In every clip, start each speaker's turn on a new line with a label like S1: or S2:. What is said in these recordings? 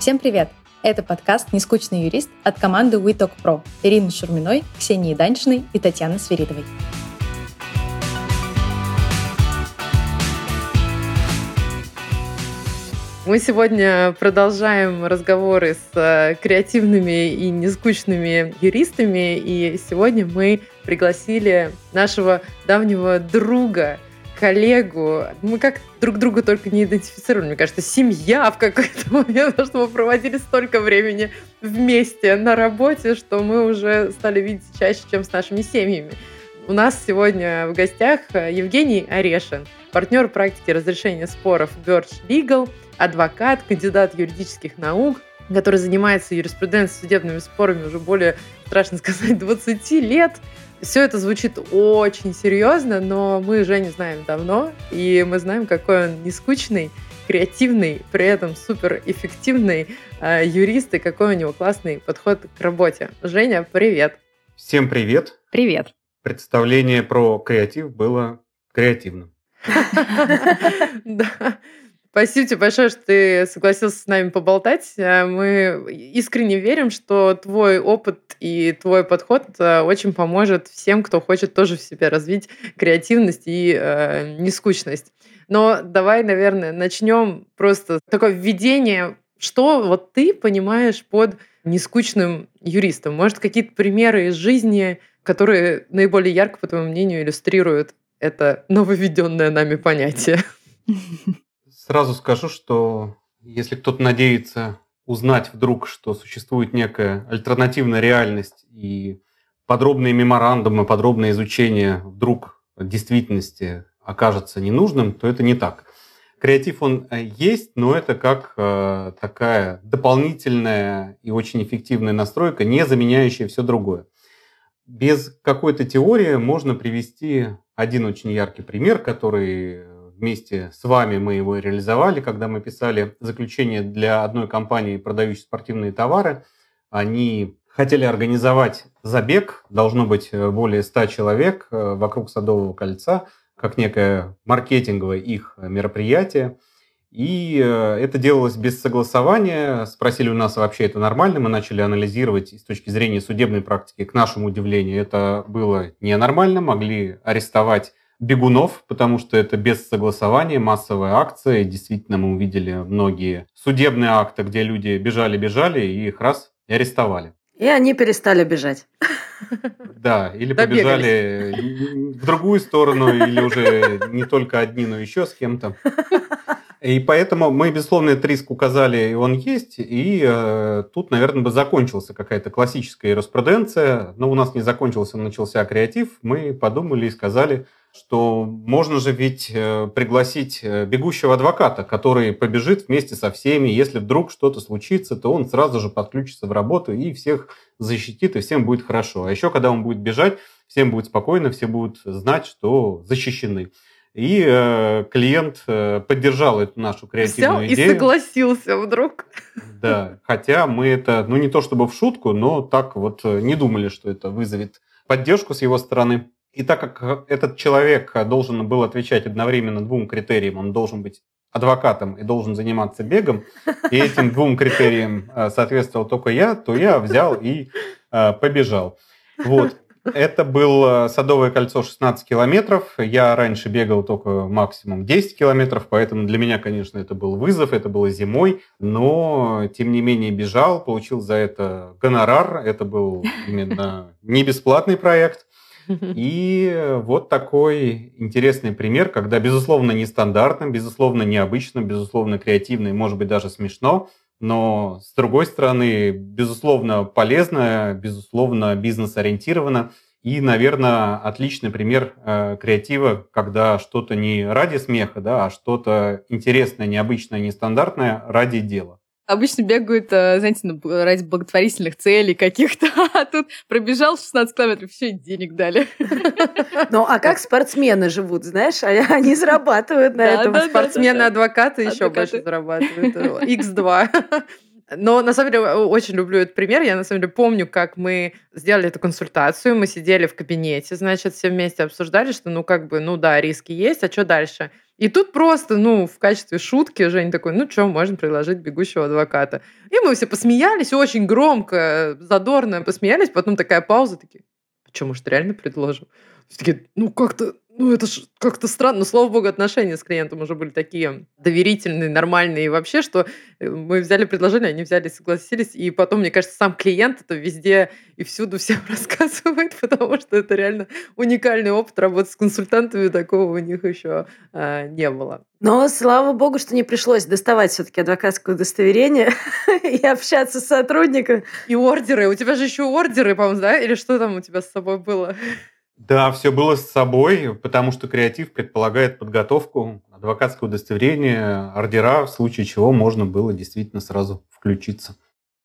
S1: Всем привет! Это подкаст «Нескучный юрист» от команды WeTalk Pro Ирины Шурминой, Ксении Даньшиной и Татьяны Свиридовой.
S2: Мы сегодня продолжаем разговоры с э, креативными и нескучными юристами, и сегодня мы пригласили нашего давнего друга – коллегу. Мы как друг друга только не идентифицировали. Мне кажется, семья в какой-то момент, потому что мы проводили столько времени вместе на работе, что мы уже стали видеть чаще, чем с нашими семьями. У нас сегодня в гостях Евгений Орешин, партнер практики разрешения споров Birch Legal, адвокат, кандидат юридических наук, который занимается юриспруденцией судебными спорами уже более, страшно сказать, 20 лет. Все это звучит очень серьезно, но мы уже не знаем давно, и мы знаем, какой он нескучный, креативный, при этом суперэффективный э, юрист, и какой у него классный подход к работе. Женя, привет!
S3: Всем привет!
S1: Привет!
S3: Представление про креатив было креативным.
S2: Да. Спасибо тебе большое, что ты согласился с нами поболтать. Э, мы искренне верим, что твой опыт и твой подход э, очень поможет всем, кто хочет тоже в себе развить креативность и э, нескучность. Но давай, наверное, начнем просто такое введение. Что вот ты понимаешь под нескучным юристом? Может, какие-то примеры из жизни, которые наиболее ярко, по твоему мнению, иллюстрируют это нововведенное нами понятие?
S3: Сразу скажу, что если кто-то надеется узнать вдруг, что существует некая альтернативная реальность и подробные меморандумы, подробное изучение вдруг действительности окажется ненужным, то это не так. Креатив он э, есть, но это как э, такая дополнительная и очень эффективная настройка, не заменяющая все другое. Без какой-то теории можно привести один очень яркий пример, который вместе с вами мы его реализовали, когда мы писали заключение для одной компании, продающей спортивные товары. Они хотели организовать забег, должно быть э, более 100 человек э, вокруг Садового кольца, как некое маркетинговое их мероприятие. И э, это делалось без согласования. Спросили у нас, вообще это нормально. Мы начали анализировать с точки зрения судебной практики. К нашему удивлению, это было ненормально. Могли арестовать бегунов, потому что это без согласования, массовая акция. И действительно, мы увидели многие судебные акты, где люди бежали-бежали, и их раз и арестовали.
S4: И они перестали бежать.
S3: Да, или побежали в другую сторону, или уже не только одни, но еще с кем-то. И поэтому мы, безусловно, этот риск указали, и он есть. И э, тут, наверное, бы закончился какая-то классическая юриспруденция. Но у нас не закончился, начался креатив. Мы подумали и сказали, что можно же ведь э, пригласить э, бегущего адвоката, который побежит вместе со всеми. Если вдруг что-то случится, то он сразу же подключится в работу и всех защитит, и всем будет хорошо. А еще, когда он будет бежать, всем будет спокойно, все будут знать, что защищены. И э, клиент э, поддержал эту нашу креативную
S2: Взял
S3: идею.
S2: и согласился вдруг.
S3: Да, хотя мы это, ну не то чтобы в шутку, но так вот э, не думали, что это вызовет поддержку с его стороны. И так как э, этот человек э, должен был отвечать одновременно двум критериям, он должен быть адвокатом и должен заниматься бегом, и этим двум критериям э, соответствовал только я, то я взял и побежал. Вот. Это было Садовое кольцо 16 километров. Я раньше бегал только максимум 10 километров, поэтому для меня, конечно, это был вызов, это было зимой, но тем не менее бежал, получил за это гонорар. Это был именно не бесплатный проект. И вот такой интересный пример, когда, безусловно, нестандартно, безусловно, необычно, безусловно, креативно и, может быть, даже смешно, но, с другой стороны, безусловно, полезно, безусловно, бизнес-ориентировано. И, наверное, отличный пример э, креатива, когда что-то не ради смеха, да, а что-то интересное, необычное, нестандартное ради дела
S2: обычно бегают, э, знаете, ради благотворительных целей каких-то, а тут пробежал 16 километров, все, денег дали.
S4: Ну, а как спортсмены живут, знаешь? Они зарабатывают на этом.
S2: Спортсмены-адвокаты еще больше зарабатывают. X2. Но на самом деле очень люблю этот пример. Я на самом деле помню, как мы сделали эту консультацию, мы сидели в кабинете, значит, все вместе обсуждали, что ну как бы, ну да, риски есть, а что дальше? И тут просто, ну, в качестве шутки Женя такой, ну что, можно предложить бегущего адвоката. И мы все посмеялись, очень громко, задорно посмеялись, потом такая пауза, такие, а что, может, реально предложим? Все такие, ну как-то, ну, это ж как-то странно. Но, слава богу, отношения с клиентом уже были такие доверительные, нормальные и вообще, что э, мы взяли предложение, они взяли, согласились. И потом, мне кажется, сам клиент это везде и всюду всем рассказывает, потому что это реально уникальный опыт работы с консультантами. Такого у них еще а, не было.
S4: Но слава богу, что не пришлось доставать все-таки адвокатское удостоверение и общаться с сотрудником.
S2: И ордеры. У тебя же еще ордеры, по-моему, да? Или что там у тебя с собой было?
S3: Да, все было с собой, потому что креатив предполагает подготовку, адвокатское удостоверение, ордера, в случае чего можно было действительно сразу включиться.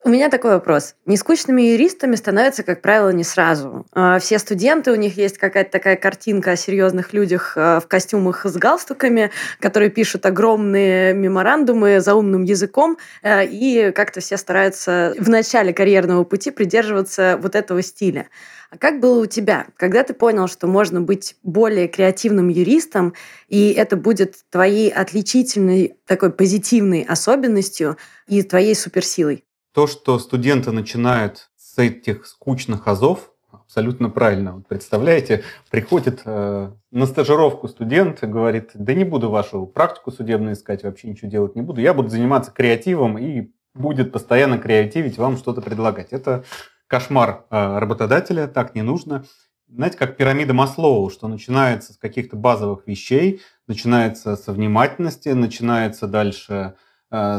S4: У меня такой вопрос. Нескучными юристами становятся, как правило, не сразу. А, все студенты, у них есть какая-то такая картинка о серьезных людях а, в костюмах с галстуками, которые пишут огромные меморандумы за умным языком, а, и как-то все стараются в начале карьерного пути придерживаться вот этого стиля. А как было у тебя? Когда ты понял, что можно быть более креативным юристом, и это будет твоей отличительной такой позитивной особенностью и твоей суперсилой?
S3: То, что студенты начинают с этих скучных азов, абсолютно правильно. Вот представляете, приходит э, на стажировку студент и говорит, да не буду вашу практику судебную искать, вообще ничего делать не буду, я буду заниматься креативом и будет постоянно креативить, вам что-то предлагать. Это кошмар э, работодателя, так не нужно. Знаете, как пирамида Маслоу, что начинается с каких-то базовых вещей, начинается со внимательности, начинается дальше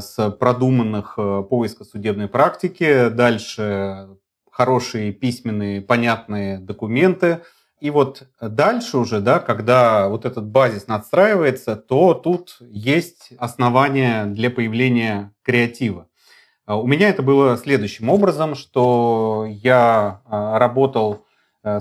S3: с продуманных э, поиска судебной практики, дальше хорошие письменные понятные документы. И вот дальше уже, да, когда вот этот базис надстраивается, то тут есть основания для появления креатива. А у меня это было следующим образом, что я э, работал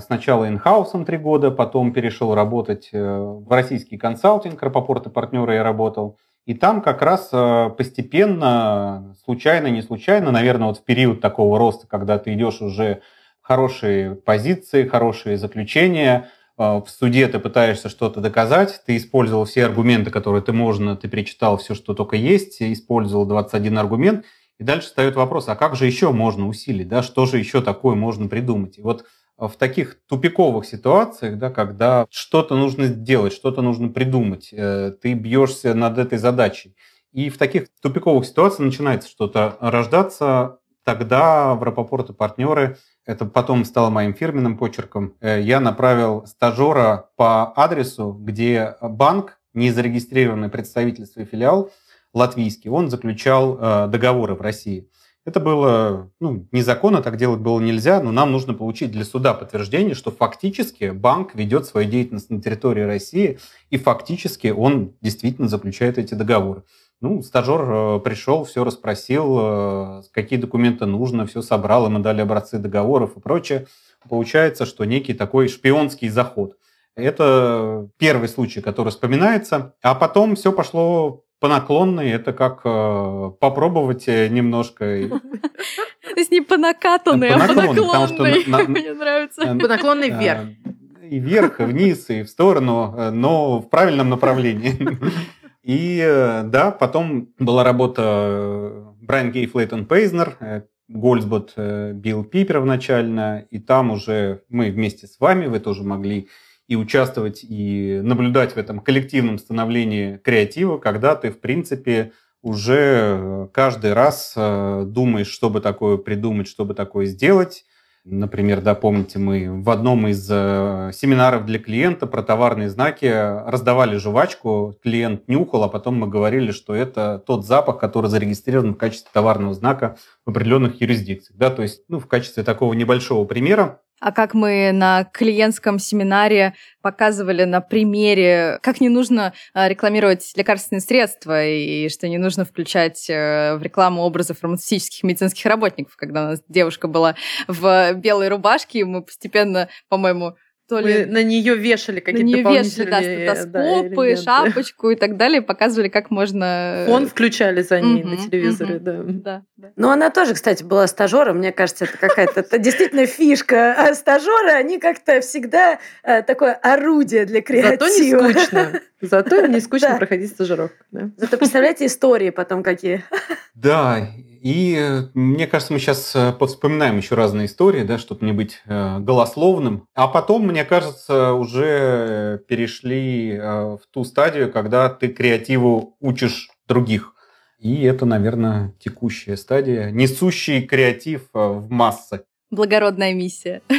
S3: сначала инхаусом три года, потом перешел работать в российский консалтинг, Рапопорт и партнеры я работал. И там как раз э, постепенно, случайно, не случайно, наверное, вот в период такого роста, когда ты идешь уже в хорошие позиции, хорошие заключения, э, в суде ты пытаешься что-то доказать, ты использовал все аргументы, которые ты можно, ты перечитал все, что только есть, использовал 21 аргумент, и дальше встает вопрос, а как же еще можно усилить, да, что же еще такое можно придумать? И вот в таких тупиковых ситуациях, да, когда что-то нужно сделать, что-то нужно придумать, э, ты бьешься над этой задачей. И в таких тупиковых ситуациях начинается что-то рождаться, тогда в Рапопорт и партнеры, это потом стало моим фирменным почерком, э, я направил стажера по адресу, где банк, не зарегистрированный представительство и филиал латвийский, он заключал э, договоры в России. Это было ну, незаконно, так делать было нельзя, но нам нужно получить для суда подтверждение, что фактически банк ведет свою деятельность на территории России, и фактически он действительно заключает эти договоры. Ну, стажер э, пришел, все расспросил, э, какие документы нужно, все собрал, ему дали образцы договоров и прочее. Получается, что некий такой шпионский заход. Это первый случай, который вспоминается. А потом все пошло по наклонной это как э, попробовать э, немножко.
S1: То есть не по накатанной, а по наклонной. Мне нравится. Э,
S2: по наклонной вверх.
S3: И вверх, и вниз, и в сторону, но в правильном направлении. И да, потом была работа Брайан Гей Флейтон Пейзнер, Гольцбот Билл Пи первоначально, и там уже мы вместе с вами, вы тоже могли и участвовать, и наблюдать в этом коллективном становлении креатива, когда ты, в принципе, уже каждый раз э, думаешь, что бы такое придумать, что бы такое сделать. Например, да, помните, мы в одном из э, семинаров для клиента про товарные знаки раздавали жвачку, клиент нюхал, а потом мы говорили, что это тот запах, который зарегистрирован в качестве товарного знака в определенных юрисдикциях. Да, то есть, ну, в качестве такого небольшого примера
S1: а как мы на клиентском семинаре показывали на примере, как не нужно а, рекламировать лекарственные средства и что не нужно включать э, в рекламу образы фармацевтических медицинских работников. Когда у нас девушка была в белой рубашке, мы постепенно, по-моему, то ли...
S2: Мы на нее вешали какие-то
S1: на нее
S2: дополнительные
S1: вешали, да, стетоскопы,
S2: да,
S1: шапочку и так далее, показывали, как можно...
S2: Фон включали за ней на телевизоре, да.
S1: да. да.
S4: Ну, она тоже, кстати, была стажером. Мне кажется, это какая-то это действительно фишка. А стажеры, они как-то всегда э, такое орудие для креатива.
S2: Зато не скучно. Зато не скучно проходить стажировку.
S4: Зато представляете истории потом какие.
S3: Да, и э, мне кажется, мы сейчас э, вспоминаем еще разные истории, да, чтобы не быть э, голословным. А потом, мне кажется, уже перешли в ту стадию, когда ты креативу учишь других. И это, наверное, текущая стадия, несущий креатив в массы.
S1: Благородная миссия.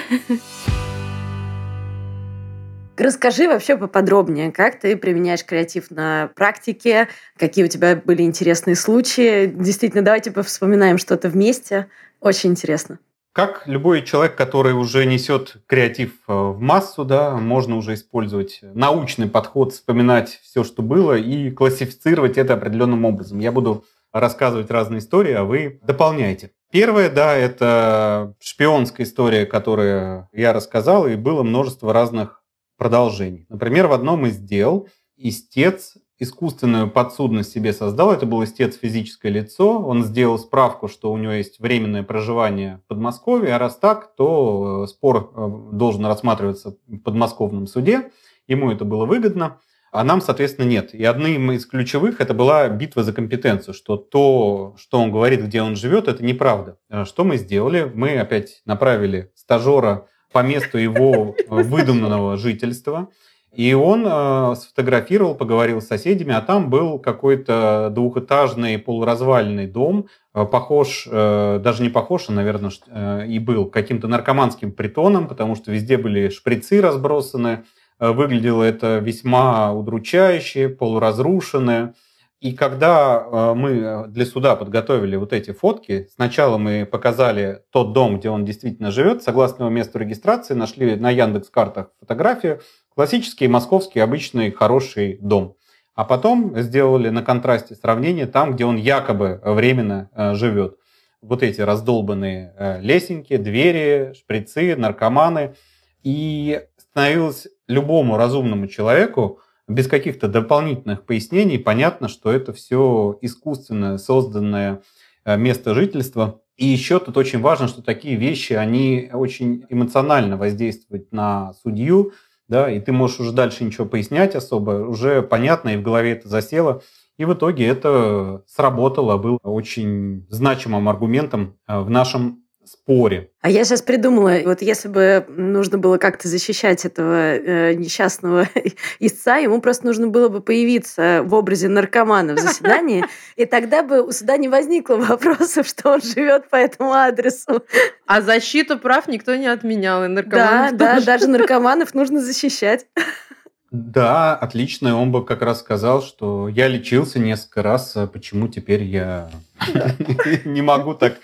S4: Расскажи вообще поподробнее, как ты применяешь креатив на практике, какие у тебя были интересные случаи. Действительно, давайте повспоминаем что-то вместе. Очень интересно.
S3: Как любой человек, который уже несет креатив э, в массу, да, можно уже использовать научный подход, вспоминать все, что было, и классифицировать это определенным образом. Я буду рассказывать разные истории, а вы дополняйте. Первое, да, это шпионская история, которую я рассказал, и было множество разных продолжений. Например, в одном из дел истец искусственную подсудность себе создал. Это был истец физическое лицо. Он сделал справку, что у него есть временное проживание в Подмосковье, а раз так, то э, спор э, должен рассматриваться в подмосковном суде. Ему это было выгодно, а нам, соответственно, нет. И одним из ключевых это была битва за компетенцию, что то, что он говорит, где он живет, это неправда. А что мы сделали? Мы опять направили стажера по месту его выдуманного жительства. И он э, сфотографировал, поговорил с соседями, а там был какой-то двухэтажный полуразваленный дом, э, похож, э, даже не похож, а, наверное, э, и был каким-то наркоманским притоном, потому что везде были шприцы разбросаны, э, выглядело это весьма удручающе, полуразрушенное. И когда э, мы для суда подготовили вот эти фотки, сначала мы показали тот дом, где он действительно живет, согласно его месту регистрации, нашли на Яндекс картах фотографию, классический московский обычный хороший дом. А потом сделали на контрасте сравнение там, где он якобы временно э, живет. Вот эти раздолбанные э, лесенки, двери, шприцы, наркоманы. И становилось любому разумному человеку без каких-то дополнительных пояснений понятно, что это все искусственно созданное э, место жительства. И еще тут очень важно, что такие вещи, они очень эмоционально воздействуют на судью, да, и ты можешь уже дальше ничего пояснять особо, уже понятно, и в голове это засело. И в итоге это сработало, был очень значимым аргументом э, в нашем споре.
S4: А я сейчас придумала, вот если бы нужно было как-то защищать этого э, несчастного истца, ему просто нужно было бы появиться в образе наркомана в заседании, и тогда бы у суда не возникло вопросов, что он живет по этому адресу.
S2: А защиту прав никто не отменял, и
S4: наркоманов Да, да, даже наркоманов нужно защищать.
S3: Да, отлично. Он бы как раз сказал, что я лечился несколько раз, а почему теперь я не могу так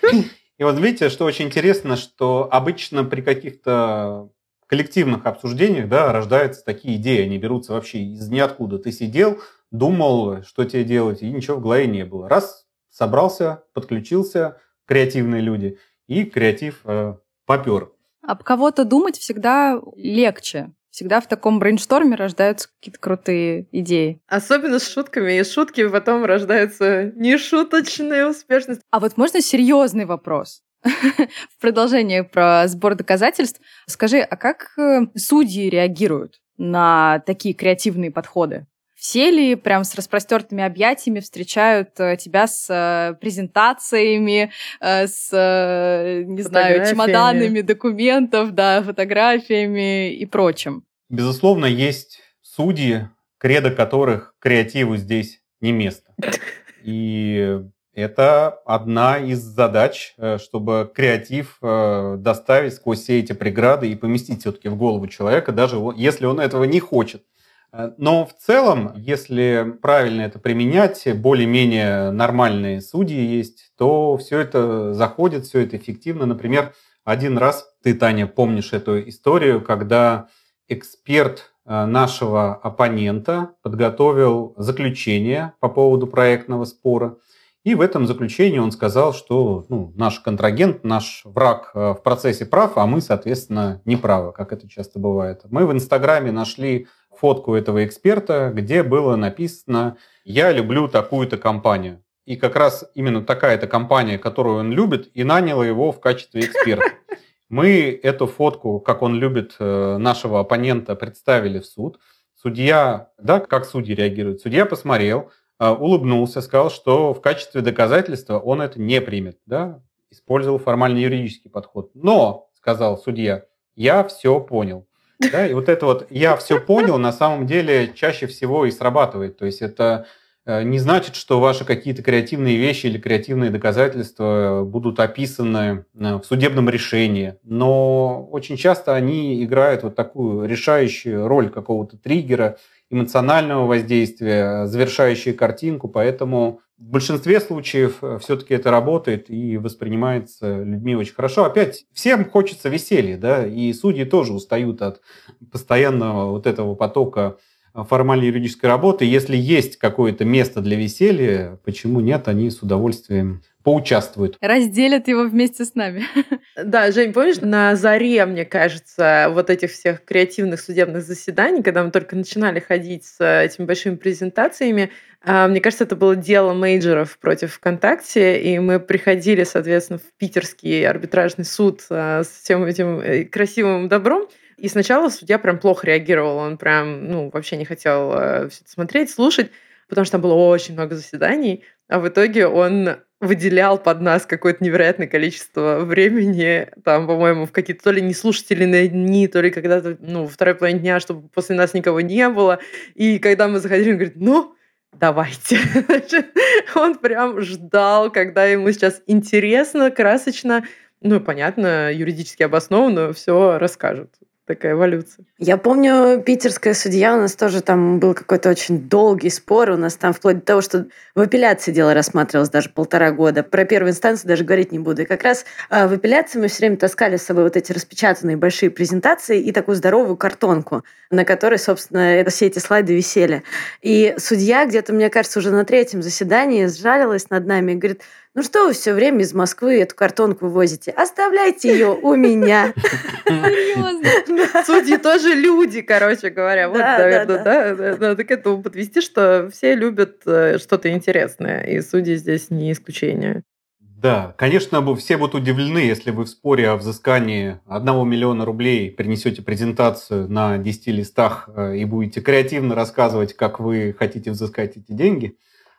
S3: и вот видите, что очень интересно, что обычно при каких-то коллективных обсуждениях да, рождаются такие идеи, они берутся вообще из ниоткуда. Ты сидел, думал, что тебе делать, и ничего в голове не было. Раз, собрался, подключился, креативные люди, и креатив э, попер.
S1: Об кого-то думать всегда легче всегда в таком брейншторме рождаются какие-то крутые идеи.
S2: Особенно с шутками. И шутки потом рождаются нешуточная успешность.
S1: А вот можно серьезный вопрос? в продолжение про сбор доказательств. Скажи, а как э, судьи реагируют на такие креативные подходы? Все ли прям с распростертыми объятиями встречают э, тебя с э, презентациями, с, не знаю, чемоданами документов, да, фотографиями и прочим?
S3: Безусловно, есть судьи, кредо которых креативу здесь не место. И это одна из задач, э, чтобы креатив э, доставить сквозь все эти преграды и поместить все-таки в голову человека, даже если он этого не хочет. Э, но в целом, если правильно это применять, более-менее нормальные судьи есть, то все это заходит, все это эффективно. Например, один раз ты, Таня, помнишь эту историю, когда эксперт э, нашего оппонента подготовил заключение по поводу проектного спора. И в этом заключении он сказал, что ну, наш контрагент, наш враг э, в процессе прав, а мы, соответственно, не правы, как это часто бывает. Мы в Инстаграме нашли фотку этого эксперта, где было написано «Я люблю такую-то компанию». И как раз именно такая-то компания, которую он любит, и наняла его в качестве эксперта. Мы эту фотку, как он любит э, нашего оппонента, представили в суд. Судья, да, как судьи реагируют? Судья посмотрел, э, улыбнулся, сказал, что в качестве доказательства он это не примет, да, использовал формально юридический подход. Но, сказал судья, я все понял. Да, и вот это вот «я все понял» на самом деле чаще всего и срабатывает. То есть это Э, не значит, что ваши какие-то креативные вещи или креативные доказательства будут описаны э, в судебном решении, но очень часто они играют вот такую решающую роль какого-то триггера, эмоционального воздействия, завершающие картинку, поэтому в большинстве случаев э, все-таки это работает и воспринимается людьми очень хорошо. Опять, всем хочется веселья, да, и судьи тоже устают от постоянного вот этого потока формальной юридической работы. Если есть какое-то место для веселья, почему нет, они с удовольствием поучаствуют.
S1: Разделят его вместе с нами.
S2: Да, Жень, помнишь, на заре, мне кажется, вот этих всех креативных судебных заседаний, когда мы только начинали ходить с этими большими презентациями, а, мне кажется, это было дело мейджеров против ВКонтакте, и мы приходили, соответственно, в питерский арбитражный суд а, с всем этим э, красивым добром, и сначала судья прям плохо реагировал, он прям, ну, вообще не хотел э, все это смотреть, слушать, потому что там было очень много заседаний, а в итоге он выделял под нас какое-то невероятное количество времени, там, по-моему, в какие-то то ли неслушательные дни, то ли когда-то, ну, второй половине дня, чтобы после нас никого не было. И когда мы заходили, он говорит, ну, давайте. он прям ждал, когда ему сейчас интересно, красочно, ну, понятно, юридически обоснованно все расскажут такая эволюция.
S4: Я помню, питерская судья, у нас тоже там был какой-то очень долгий спор, у нас там вплоть до того, что в апелляции дело рассматривалось даже полтора года. Про первую инстанцию даже говорить не буду. И как раз а, в апелляции мы все время таскали с собой вот эти распечатанные большие презентации и такую здоровую картонку, на которой, собственно, все эти слайды висели. И судья где-то, мне кажется, уже на третьем заседании сжалилась над нами и говорит, ну что вы все время из Москвы эту картонку возите? Оставляйте ее у меня.
S2: Судьи тоже люди, короче говоря. Вот, наверное, да. Надо к этому подвести, что все любят э, что-то интересное, и судьи здесь не исключение.
S3: Да, конечно, бы все будут удивлены, если вы в споре о взыскании 1 миллиона рублей принесете презентацию на 10 листах э, и будете креативно рассказывать, как вы хотите взыскать эти деньги.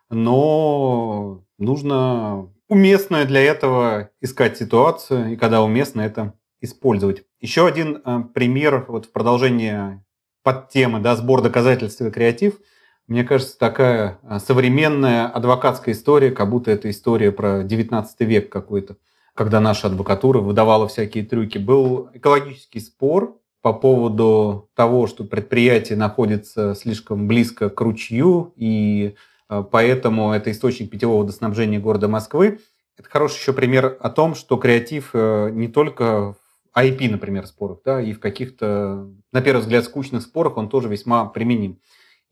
S3: Но нужно уместно для этого искать ситуацию, и когда уместно это использовать. Еще один э, пример вот в продолжении под темы да, сбор доказательств и креатив. Мне кажется, такая э, современная адвокатская история, как будто это история про 19 век какой-то, когда наша адвокатура выдавала всякие трюки. Был экологический спор по поводу того, что предприятие находится слишком близко к ручью и поэтому это источник питьевого водоснабжения города Москвы. Это хороший еще пример о том, что креатив э, не только в IP, например, спорах, да, и в каких-то, на первый взгляд, скучных спорах он тоже весьма применим.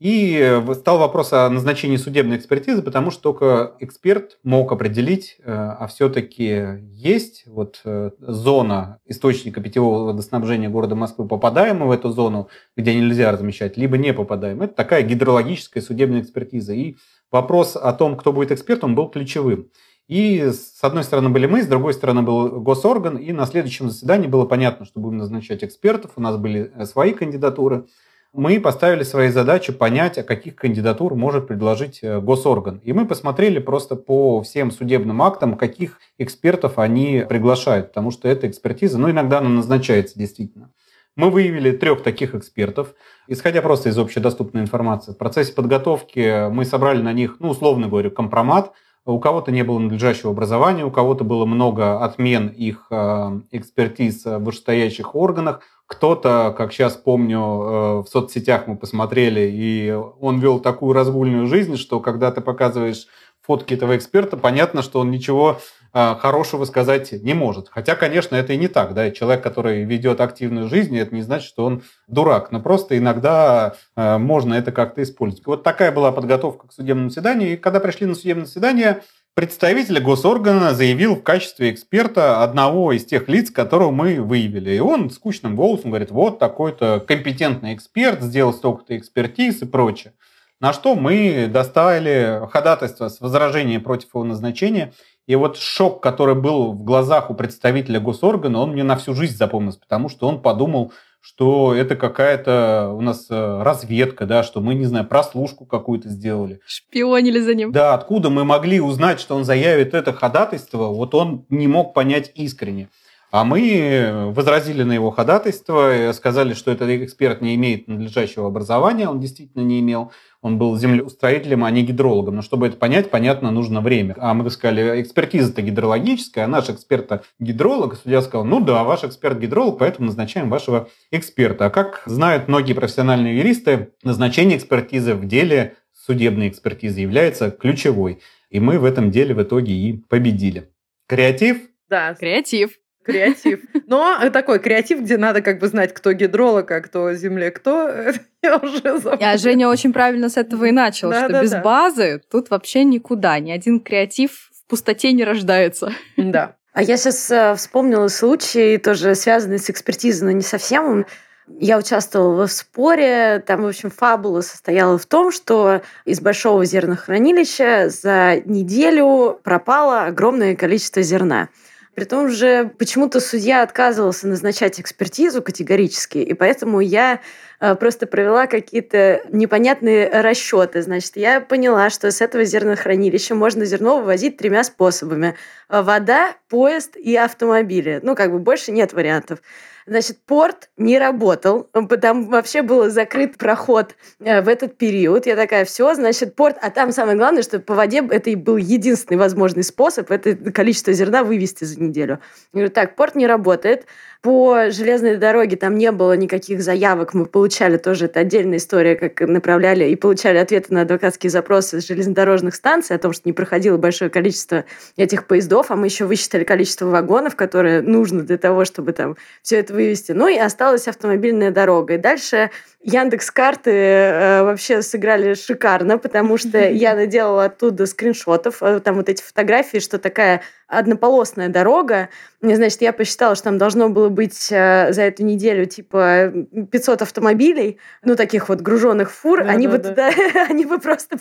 S3: И э, стал вопрос о назначении судебной экспертизы, потому что только эксперт мог определить, а все-таки есть вот зона источника питьевого водоснабжения города Москвы, попадаем мы в эту зону, где нельзя размещать, либо не попадаем. Это такая гидрологическая судебная экспертиза. И вопрос о том, кто будет экспертом, был ключевым. И с одной стороны были мы, с другой стороны был госорган, и на следующем заседании было понятно, что будем назначать экспертов, у нас были свои кандидатуры – мы поставили своей задачей понять, а каких кандидатур может предложить э, госорган. И мы посмотрели просто по всем судебным актам, каких экспертов они приглашают, потому что эта экспертиза, ну, иногда она назначается действительно. Мы выявили трех таких экспертов, исходя просто из общедоступной информации. В процессе подготовки мы собрали на них, ну, условно говоря, компромат. У кого-то не было надлежащего образования, у кого-то было много отмен их э, экспертиз в вышестоящих органах, кто-то, как сейчас помню, э, в соцсетях мы посмотрели, и он вел такую разгульную жизнь, что когда ты показываешь фотки этого эксперта, понятно, что он ничего хорошего сказать не может. Хотя, конечно, это и не так. Да? Человек, который ведет активную жизнь, это не значит, что он дурак. Но просто иногда э, можно это как-то использовать. Вот такая была подготовка к судебному заседанию. И когда пришли на судебное заседание, представитель госоргана заявил в качестве эксперта одного из тех лиц, которого мы выявили. И он скучным голосом говорит, вот такой-то компетентный эксперт, сделал столько-то экспертиз и прочее. На что мы доставили ходатайство с возражением против его назначения. И вот шок, который был в глазах у представителя госоргана, он мне на всю жизнь запомнился, потому что он подумал, что это какая-то у нас э, разведка, да, что мы, не знаю, прослушку какую-то сделали.
S1: Шпионили за ним.
S3: Да, откуда мы могли узнать, что он заявит это ходатайство, вот он не мог понять искренне. А мы возразили на его ходатайство, сказали, что этот эксперт не имеет надлежащего образования, он действительно не имел. Он был землеустроителем, а не гидрологом. Но чтобы это понять, понятно, нужно время. А мы сказали, экспертиза-то гидрологическая, а наш эксперт гидролог. Судья сказал, ну да, ваш эксперт гидролог, поэтому назначаем вашего эксперта. А как знают многие профессиональные юристы, назначение экспертизы в деле судебной экспертизы является ключевой. И мы в этом деле в итоге и победили. Креатив?
S1: Да. Креатив
S2: креатив. Но такой креатив, где надо как бы знать, кто гидролог, а кто земле, кто, я уже забыла.
S1: А Женя очень правильно с этого и начал, да, что да, без да. базы тут вообще никуда. Ни один креатив в пустоте не рождается.
S2: Да.
S4: А я сейчас э, вспомнила случай, тоже связанный с экспертизой, но не совсем. Я участвовала в споре. Там, в общем, фабула состояла в том, что из большого зернохранилища за неделю пропало огромное количество зерна. При том же почему-то судья отказывался назначать экспертизу категорически, и поэтому я э, просто провела какие-то непонятные расчеты. Значит, я поняла, что с этого зернохранилища можно зерно вывозить тремя способами. Вода, поезд и автомобили. Ну, как бы больше нет вариантов. Значит, порт не работал, там вообще был закрыт проход э, в этот период. Я такая, все, значит, порт, а там самое главное, что по воде это и был единственный возможный способ это количество зерна вывести за неделю. Я говорю, так, порт не работает, по железной дороге там не было никаких заявок. Мы получали тоже, это отдельная история, как направляли и получали ответы на адвокатские запросы с железнодорожных станций о том, что не проходило большое количество этих поездов, а мы еще высчитали количество вагонов, которые нужно для того, чтобы там все это вывести. Ну и осталась автомобильная дорога. И дальше Яндекс карты э, вообще сыграли шикарно, потому что я наделала оттуда скриншотов, э, там вот эти фотографии, что такая однополосная дорога. Значит, я посчитала, что там должно было быть э, за эту неделю типа 500 автомобилей, ну, таких вот груженных фур. Да, они, да, бы да. Туда, они бы просто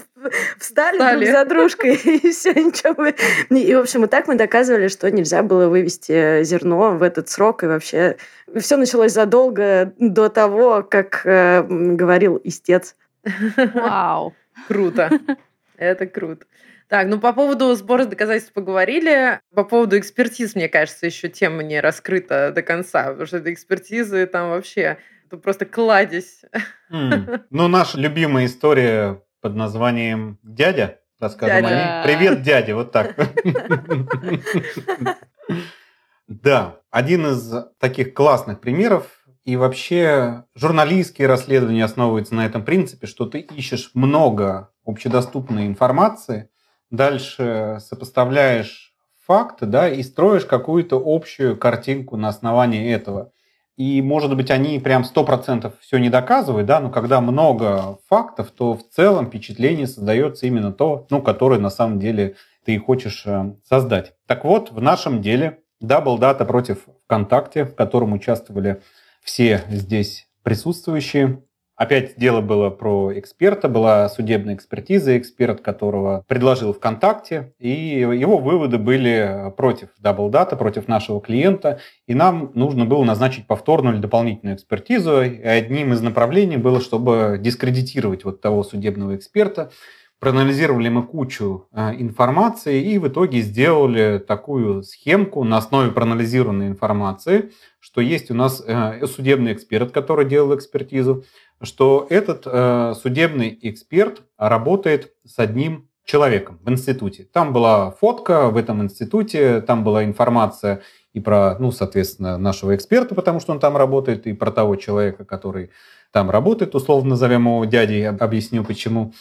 S4: встали, встали друг за дружкой, и все, ничего бы... И, в общем, и так мы доказывали, что нельзя было вывести зерно в этот срок, и вообще все началось задолго до того, как э, говорил истец.
S1: Вау.
S2: Круто. Это круто. Так, ну по поводу сбора доказательств поговорили. По поводу экспертиз, мне кажется, еще тема не раскрыта до конца, потому что это экспертизы там вообще это просто кладезь.
S3: Mm. Ну, наша любимая история под названием «Дядя», расскажем дядя. о ней. Привет, дядя, вот так. Да, один из таких классных примеров и вообще журналистские расследования основываются на этом принципе, что ты ищешь много общедоступной информации, дальше сопоставляешь факты, да, и строишь какую-то общую картинку на основании этого. И, может быть, они прям сто процентов все не доказывают, да, но когда много фактов, то в целом впечатление создается именно то, ну, которое на самом деле ты хочешь э, создать. Так вот, в нашем деле Double Data против ВКонтакте, в котором участвовали все здесь присутствующие. Опять дело было про эксперта, была судебная экспертиза, эксперт которого предложил ВКонтакте, и его выводы были против Double Data, против нашего клиента, и нам нужно было назначить повторную или дополнительную экспертизу, и одним из направлений было, чтобы дискредитировать вот того судебного эксперта, проанализировали мы кучу э, информации и в итоге сделали такую схемку на основе проанализированной информации, что есть у нас э, судебный эксперт, который делал экспертизу, что этот э, судебный эксперт работает с одним человеком в институте. Там была фотка в этом институте, там была информация и про, ну, соответственно, нашего эксперта, потому что он там работает, и про того человека, который там работает, условно назовем его дядей, объясню почему.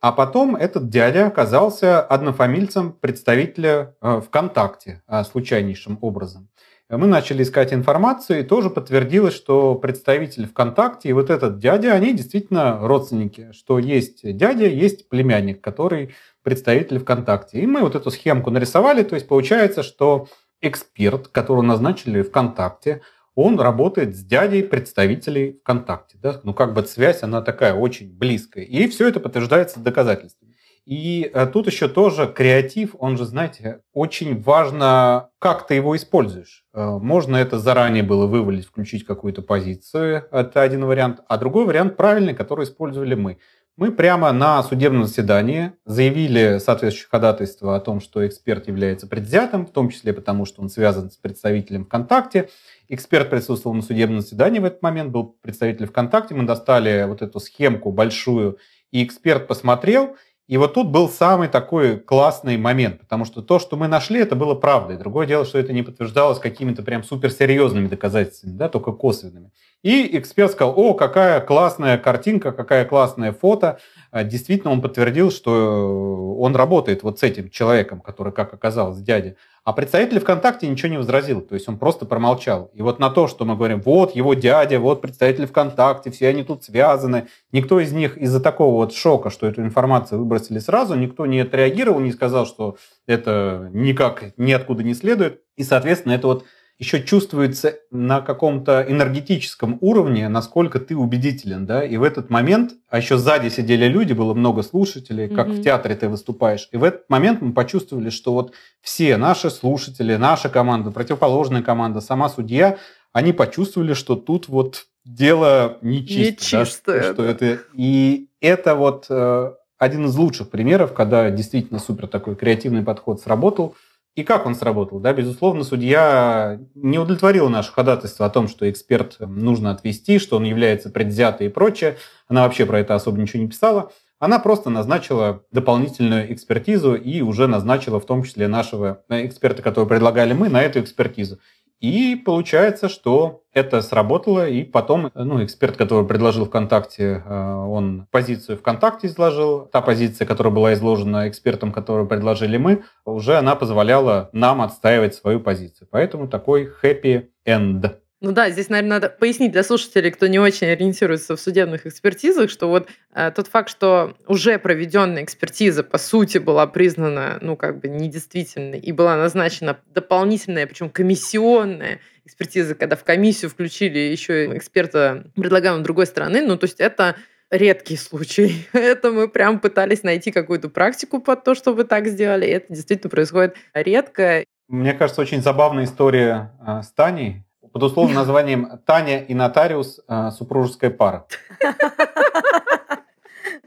S3: А потом этот дядя оказался однофамильцем представителя э, ВКонтакте э, случайнейшим образом. Мы начали искать информацию, и тоже подтвердилось, что представитель ВКонтакте и вот этот дядя, они действительно родственники, что есть дядя, есть племянник, который представитель ВКонтакте. И мы вот эту схемку нарисовали, то есть получается, что эксперт, которого назначили ВКонтакте, он работает с дядей представителей ВКонтакте. Да? Ну, как бы связь, она такая очень близкая. И все это подтверждается доказательствами. И э, тут еще тоже креатив, он же, знаете, очень важно, как ты его используешь. Э, можно это заранее было вывалить, включить какую-то позицию, это один вариант. А другой вариант правильный, который использовали мы. Мы прямо на судебном заседании заявили соответствующее ходатайство о том, что эксперт является предвзятым, в том числе потому, что он связан с представителем ВКонтакте. Эксперт присутствовал на судебном заседании в этот момент, был представитель ВКонтакте. Мы достали вот эту схемку большую, и эксперт посмотрел. И вот тут был самый такой классный момент, потому что то, что мы нашли, это было правдой. Другое дело, что это не подтверждалось какими-то прям суперсерьезными доказательствами, да, только косвенными. И эксперт сказал, о, какая классная картинка, какая классная фото. А, действительно, он подтвердил, что он работает вот с этим человеком, который, как оказалось, дядя. А представитель ВКонтакте ничего не возразил, то есть он просто промолчал. И вот на то, что мы говорим, вот его дядя, вот представитель ВКонтакте, все они тут связаны, никто из них из-за такого вот шока, что эту информацию выбросили сразу, никто не отреагировал, не сказал, что это никак ниоткуда не следует. И, соответственно, это вот еще чувствуется на каком-то энергетическом уровне, насколько ты убедителен, да, и в этот момент, а еще сзади сидели люди, было много слушателей, как mm-hmm. в театре ты выступаешь, и в этот момент мы почувствовали, что вот все наши слушатели, наша команда, противоположная команда, сама судья, они почувствовали, что тут вот дело нечисто,
S2: нечистое,
S3: да, что да. это и это вот э, один из лучших примеров, когда действительно супер такой креативный подход сработал. И как он сработал? Да, безусловно, судья не удовлетворил наше ходатайство о том, что эксперт нужно отвести, что он является предвзятый и прочее. Она вообще про это особо ничего не писала. Она просто назначила дополнительную экспертизу и уже назначила в том числе нашего эксперта, которого предлагали мы, на эту экспертизу. И получается, что это сработало, и потом ну, эксперт, который предложил ВКонтакте, э, он позицию ВКонтакте изложил. Та позиция, которая была изложена экспертом, которую предложили мы, уже она позволяла нам отстаивать свою позицию. Поэтому такой happy end.
S2: Ну да, здесь, наверное, надо пояснить для слушателей, кто не очень ориентируется в судебных экспертизах, что вот э, тот факт, что уже проведенная экспертиза, по сути, была признана, ну, как бы недействительной, и была назначена дополнительная, причем комиссионная экспертиза, когда в комиссию включили еще эксперта, предлагаемого другой стороны, ну, то есть это редкий случай. Это мы прям пытались найти какую-то практику под то, чтобы так сделали. Это действительно происходит редко.
S3: Мне кажется, очень забавная история э, с Таней, под условным названием «Таня и нотариус. Э, супружеская пара».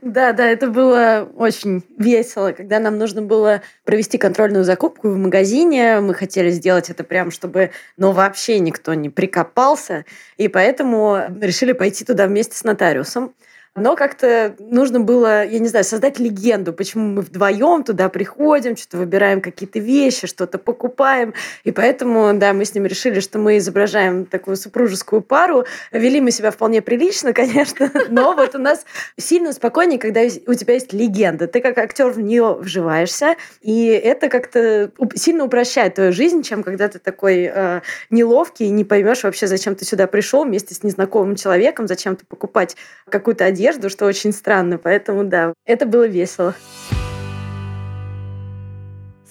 S4: Да, да, это было очень весело, когда нам нужно было провести контрольную закупку в магазине. Мы хотели сделать это прям, чтобы, ну, вообще никто не прикопался. И поэтому решили пойти туда вместе с нотариусом. Но как-то нужно было, я не знаю, создать легенду, почему мы вдвоем туда приходим, что-то выбираем какие-то вещи, что-то покупаем. И поэтому, да, мы с ним решили, что мы изображаем такую супружескую пару. Вели мы себя вполне прилично, конечно, но вот у нас сильно спокойнее, когда у тебя есть легенда. Ты как актер в нее вживаешься, и это как-то сильно упрощает твою жизнь, чем когда ты такой э, неловкий и не поймешь вообще, зачем ты сюда пришел вместе с незнакомым человеком, зачем ты покупать какую-то одежду одежду, что очень странно. Поэтому да, это было весело.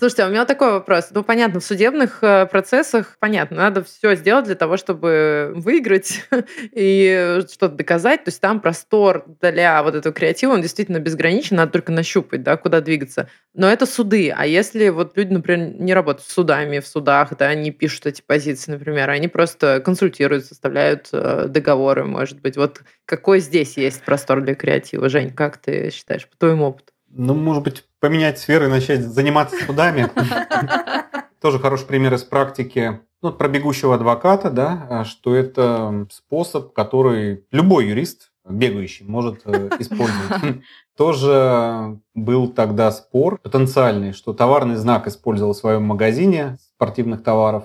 S2: Слушайте, а у меня такой вопрос. Ну, понятно, в судебных э, процессах, понятно, надо все сделать для того, чтобы выиграть и что-то доказать. То есть там простор для вот этого креатива, он действительно безграничен, надо только нащупать, да, куда двигаться. Но это суды. А если вот люди, например, не работают с судами в судах, да, они пишут эти позиции, например, они просто консультируют, составляют э, договоры, может быть. Вот какой здесь есть простор для креатива? Жень, как ты считаешь, по твоему опыту?
S3: Ну, может быть, поменять сферы и начать заниматься судами. Тоже хороший пример из практики. Ну, про бегущего адвоката, да, а что это способ, который любой юрист, бегающий, может э, использовать. Тоже был тогда спор потенциальный, что товарный знак использовал в своем магазине спортивных товаров,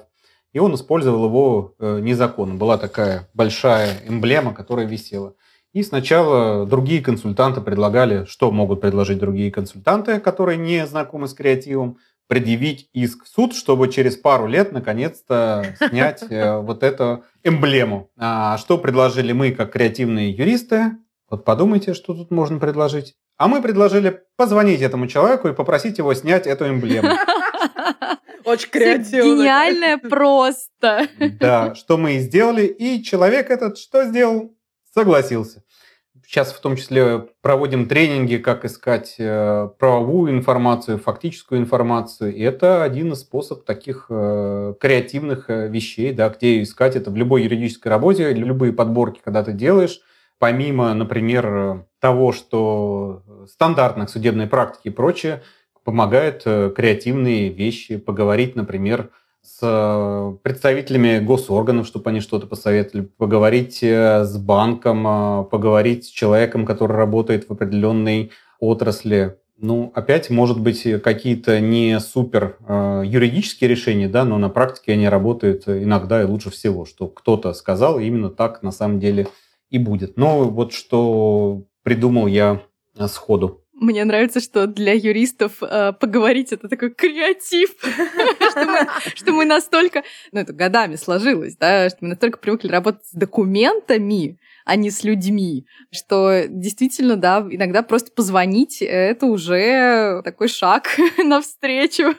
S3: и он использовал его э, незаконно. Была такая большая эмблема, которая висела. И сначала другие консультанты предлагали, что могут предложить другие консультанты, которые не знакомы с креативом, предъявить иск в суд, чтобы через пару лет наконец-то снять э, вот эту эмблему. А что предложили мы, как креативные юристы? Вот подумайте, что тут можно предложить. А мы предложили позвонить этому человеку и попросить его снять эту эмблему.
S2: Очень креативно.
S1: Гениальное просто.
S3: Да, что мы и сделали. И человек этот что сделал? Согласился. Сейчас в том числе проводим тренинги, как искать э, правовую информацию, фактическую информацию. И это один из способов таких э, креативных э, вещей, да, где искать это в любой юридической работе, любые подборки, когда ты делаешь. Помимо, например, того, что стандартных судебной практики и прочее, помогают креативные вещи, поговорить, например, с э, представителями госорганов, чтобы они что-то посоветовали, поговорить э, с банком, э, поговорить с человеком, который работает в определенной отрасли. Ну, опять, может быть, какие-то не супер юридические решения, да, но на практике они работают иногда и лучше всего, что кто-то сказал, именно так на самом деле и будет. Но вот что придумал я сходу.
S1: Мне нравится, что для юристов э, поговорить это такой креатив, что мы настолько, ну это годами сложилось, да, что мы настолько привыкли работать с документами, а не с людьми. Что действительно, да, иногда просто позвонить — это уже такой шаг навстречу.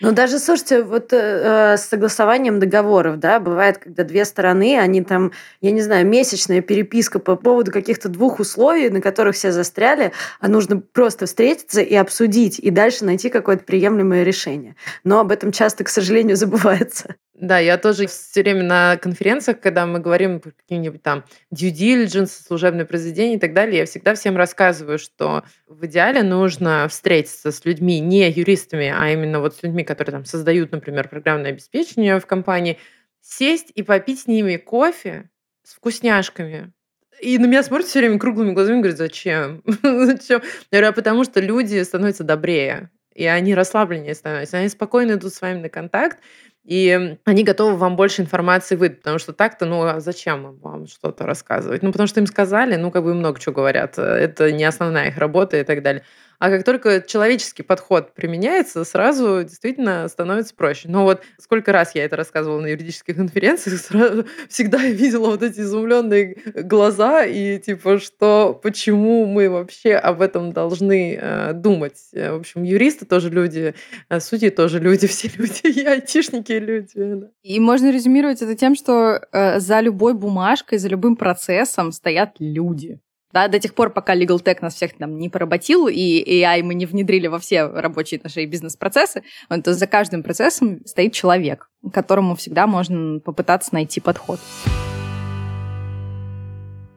S4: Ну, даже, слушайте, вот э, с согласованием договоров, да, бывает, когда две стороны, они там, я не знаю, месячная переписка по поводу каких-то двух условий, на которых все застряли, а нужно просто встретиться и обсудить, и дальше найти какое-то приемлемое решение. Но об этом часто, к сожалению, забывается.
S2: Да, я тоже все время на конференциях, когда мы говорим про какие-нибудь там due diligence, служебное произведение и так далее, я всегда всем рассказываю, что в идеале нужно встретиться с людьми, не юристами, а именно вот с людьми, которые там создают, например, программное обеспечение в компании, сесть и попить с ними кофе с вкусняшками. И на меня смотрят все время круглыми глазами и говорят, зачем? зачем? Я говорю, а потому что люди становятся добрее, и они расслабленнее становятся, они спокойно идут с вами на контакт, и они готовы вам больше информации выдать, потому что так-то, ну, а зачем вам что-то рассказывать? Ну, потому что им сказали, ну, как бы много чего говорят, это не основная их работа и так далее. А как только человеческий подход применяется, сразу действительно становится проще. Но вот сколько раз я это рассказывала на юридических конференциях, сразу, всегда я видела вот эти изумленные глаза и типа, что, почему мы вообще об этом должны э, думать. В общем, юристы тоже люди, э, судьи тоже люди, все люди, и айтишники люди. Да.
S1: И можно резюмировать это тем, что э, за любой бумажкой, за любым процессом стоят люди да, до тех пор, пока Legal Tech нас всех там не поработил, и AI мы не внедрили во все рабочие наши бизнес-процессы, то за каждым процессом стоит человек, которому всегда можно попытаться найти подход.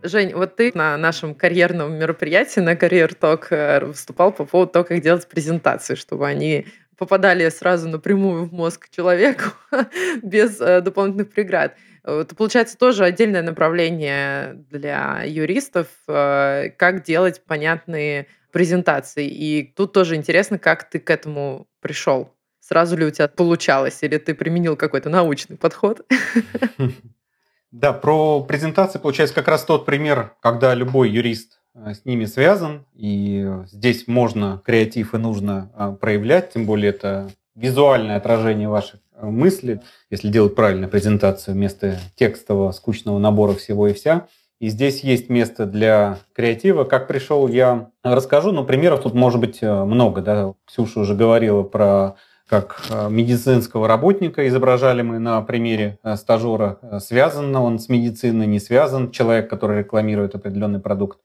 S2: Жень, вот ты на нашем карьерном мероприятии, на Career Talk, э, выступал по поводу того, как делать презентации, чтобы они попадали сразу напрямую в мозг человеку без э, дополнительных преград. Это, получается, тоже отдельное направление для юристов, э, как делать понятные презентации. И тут тоже интересно, как ты к этому пришел. Сразу ли у тебя получалось, или ты применил какой-то научный подход?
S3: Да, про презентации получается как раз тот пример, когда любой юрист э, с ними связан, и здесь можно креатив и нужно э, проявлять, тем более это визуальное отражение ваших мысли, если делать правильную презентацию вместо текстового скучного набора всего и вся. И здесь есть место для креатива. Как пришел, я расскажу, но примеров тут может быть э, много. Да? Ксюша уже говорила про как э, медицинского работника изображали мы на примере э, стажера. Связан он с медициной, не связан. Человек, который рекламирует определенный продукт.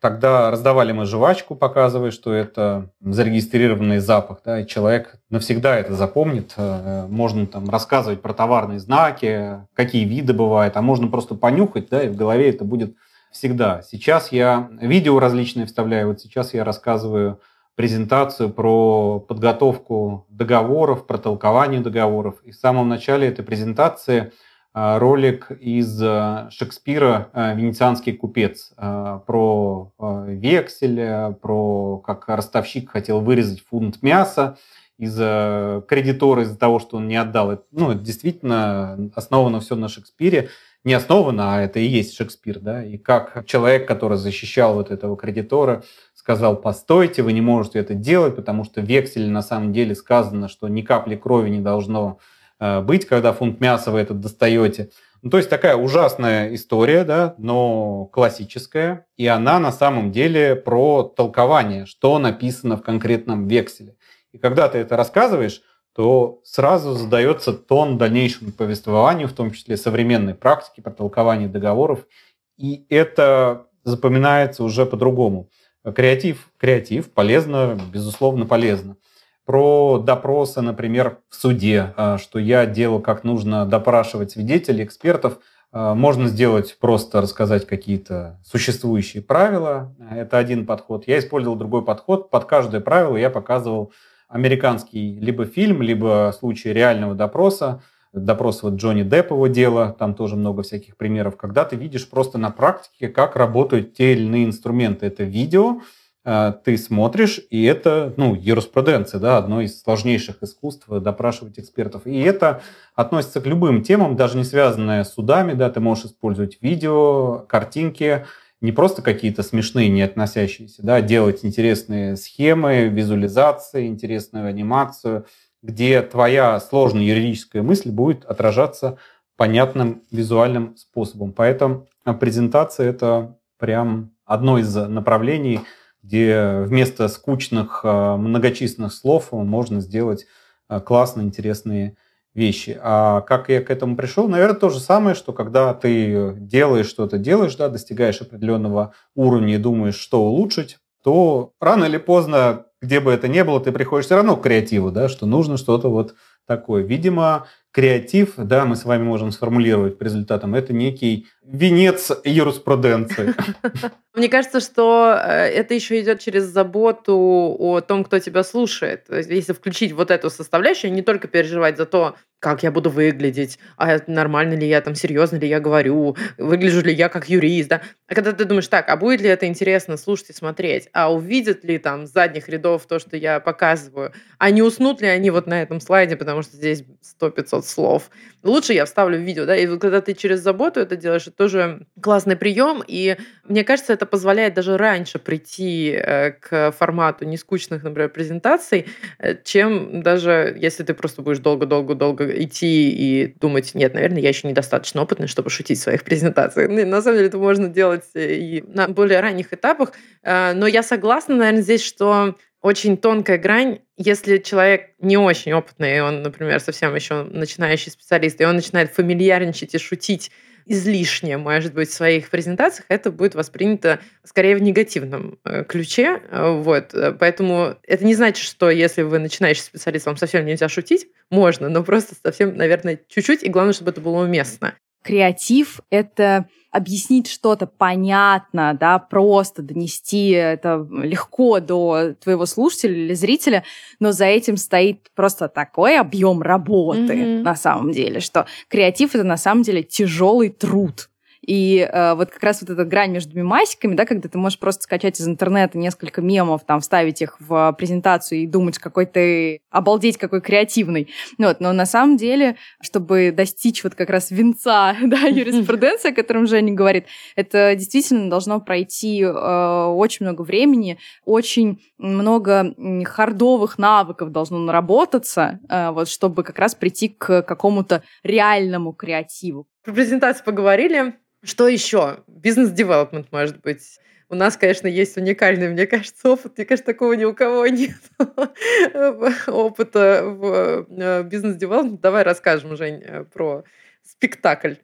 S3: Тогда раздавали мы жвачку, показывая, что это зарегистрированный запах, да, и человек навсегда это запомнит. Э, можно там рассказывать про товарные знаки, какие виды бывают, а можно просто понюхать, да, и в голове это будет всегда. Сейчас я видео различные вставляю, вот сейчас я рассказываю презентацию про подготовку договоров, про толкование договоров. И в самом начале этой презентации – ролик из э, Шекспира э, «Венецианский купец» э, про вексель, про как ростовщик хотел вырезать фунт мяса из кредитора из-за того, что он не отдал. Ну, это действительно основано все на Шекспире. Не основано, а это и есть Шекспир. Да? И как человек, который защищал вот этого кредитора, сказал, постойте, вы не можете это делать, потому что в векселе на самом деле сказано, что ни капли крови не должно Э, быть, когда фунт мяса вы этот достаете. Ну, то есть такая ужасная история, да, но классическая, и она на самом деле про толкование, что написано в конкретном векселе. И когда ты это рассказываешь, то сразу задается тон дальнейшему повествованию, в том числе современной практики про толкование договоров, и это запоминается уже по-другому. Креатив, креатив, полезно, безусловно, полезно про допросы, например, в суде, а, что я делал, как нужно допрашивать свидетелей, экспертов. А, можно сделать просто рассказать какие-то существующие правила. Это один подход. Я использовал другой подход. Под каждое правило я показывал американский либо фильм, либо случай реального допроса. Допрос вот Джонни Деппова дела, там тоже много всяких примеров, когда ты видишь просто на практике, как работают те или иные инструменты. Это видео, ты смотришь, и это, ну, юриспруденция, да, одно из сложнейших искусств допрашивать экспертов. И это относится к любым темам, даже не связанные с судами, да, ты можешь использовать видео, картинки, не просто какие-то смешные, не относящиеся, да, делать интересные схемы, визуализации, интересную анимацию, где твоя сложная юридическая мысль будет отражаться понятным визуальным способом. Поэтому презентация – это прям одно из направлений – где вместо скучных а, многочисленных слов можно сделать а, классные, интересные вещи. А как я к этому пришел? Наверное, то же самое, что когда ты делаешь что-то, делаешь, да, достигаешь определенного уровня и думаешь, что улучшить, то рано или поздно, где бы это ни было, ты приходишь все равно к креативу, да, что нужно что-то вот такое. Видимо, креатив, да, мы с вами можем сформулировать по результатам, это некий венец юриспруденции.
S2: Мне кажется, что э, это еще идет через заботу о том, кто тебя слушает. Если включить вот эту составляющую, не только переживать за то, как я буду выглядеть, а нормально ли я там, серьезно ли я говорю, выгляжу ли я как юрист, да. А когда ты думаешь, так, а будет ли это интересно слушать и смотреть, а увидят ли там с задних рядов то, что я показываю, а не уснут ли они вот на этом слайде, потому что здесь 100-500 слов. Лучше я вставлю в видео, да, и когда ты через заботу это делаешь, это тоже классный прием, и мне кажется, это позволяет даже раньше прийти э, к формату нескучных, например, презентаций, э, чем даже если ты просто будешь долго-долго-долго идти и думать, нет, наверное, я еще недостаточно опытный, чтобы шутить в своих презентациях. Ну, на самом деле это можно делать и на более ранних этапах. Э, но я согласна, наверное, здесь, что очень тонкая грань, если человек не очень опытный, и он, например, совсем еще начинающий специалист, и он начинает фамильярничать и шутить излишне, может быть, в своих презентациях, это будет воспринято скорее в негативном э, ключе. Э, вот. Поэтому это не значит, что если вы начинающий специалист, вам совсем нельзя шутить. Можно, но просто совсем, наверное, чуть-чуть, и главное, чтобы это было уместно.
S1: Креатив — это объяснить что-то понятно, да, просто донести это легко до твоего слушателя или зрителя, но за этим стоит просто такой объем работы mm-hmm. на самом деле, что креатив это на самом деле тяжелый труд. И э, вот как раз вот эта грань между мемасиками, да, когда ты можешь просто скачать из интернета несколько мемов, там, вставить их в презентацию и думать, какой ты, обалдеть, какой креативный. Вот, но на самом деле, чтобы достичь вот как раз венца, да, юриспруденции, о котором Женя говорит, это действительно должно пройти э, очень много времени, очень много хардовых навыков должно наработаться, э, вот, чтобы как раз прийти к какому-то реальному креативу.
S2: Про презентацию поговорили. Что еще? Бизнес-девелопмент, может быть. У нас, конечно, есть уникальный, мне кажется, опыт. Мне кажется, такого ни у кого нет опыта в э, бизнес-девелопменте. Давай расскажем, Жень, э, про спектакль.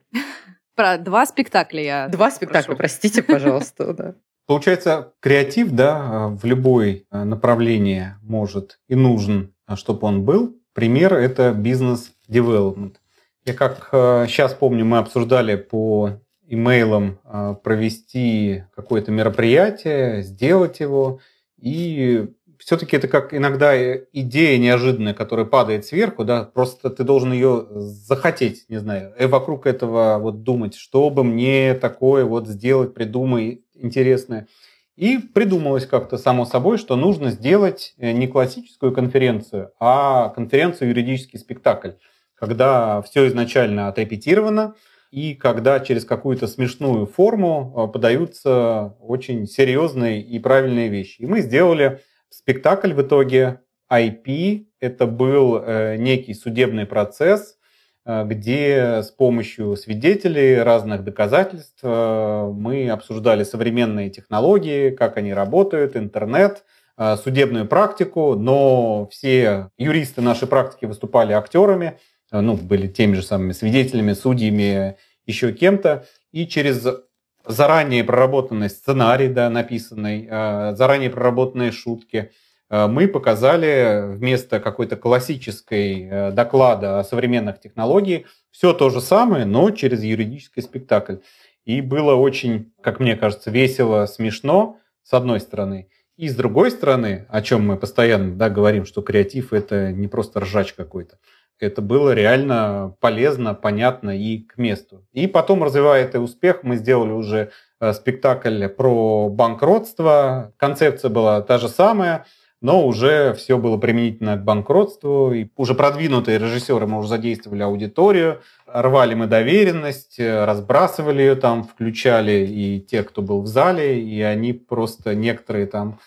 S1: Про два спектакля я
S2: Два спектакля, простите, пожалуйста. Да.
S3: Получается, креатив, да, в любой э, направлении может и нужен, чтобы он был. Пример – это бизнес-девелопмент. Я как сейчас помню, мы обсуждали по имейлом а, провести какое-то мероприятие, сделать его. И все-таки это как иногда идея неожиданная, которая падает сверху, да, просто ты должен ее захотеть, не знаю, и вокруг этого вот думать, что бы мне такое вот сделать, придумай интересное. И придумалось как-то само собой, что нужно сделать э, не классическую конференцию, а конференцию юридический спектакль, когда все изначально отрепетировано, и когда через какую-то смешную форму а, подаются очень серьезные и правильные вещи. И мы сделали спектакль в итоге IP. Это был э, некий судебный процесс, где с помощью свидетелей разных доказательств мы обсуждали современные технологии, как они работают, интернет, судебную практику, но все юристы нашей практики выступали актерами, ну, были теми же самыми свидетелями, судьями, еще кем-то, и через заранее проработанный сценарий, да, написанный, заранее проработанные шутки – Э, мы показали вместо какой-то классической э, доклада о современных технологиях все то же самое, но через юридический спектакль. И было очень, как мне кажется, весело, смешно, с одной стороны. И с другой стороны, о чем мы постоянно да, говорим, что креатив это не просто ржач какой-то. Это было реально полезно, понятно и к месту. И потом, развивая этот успех, мы сделали уже э, спектакль про банкротство. Концепция была та же самая но уже все было применительно к банкротству, и уже продвинутые режиссеры мы уже задействовали аудиторию, рвали мы доверенность, разбрасывали ее там, включали и те, кто был в зале, и они просто некоторые там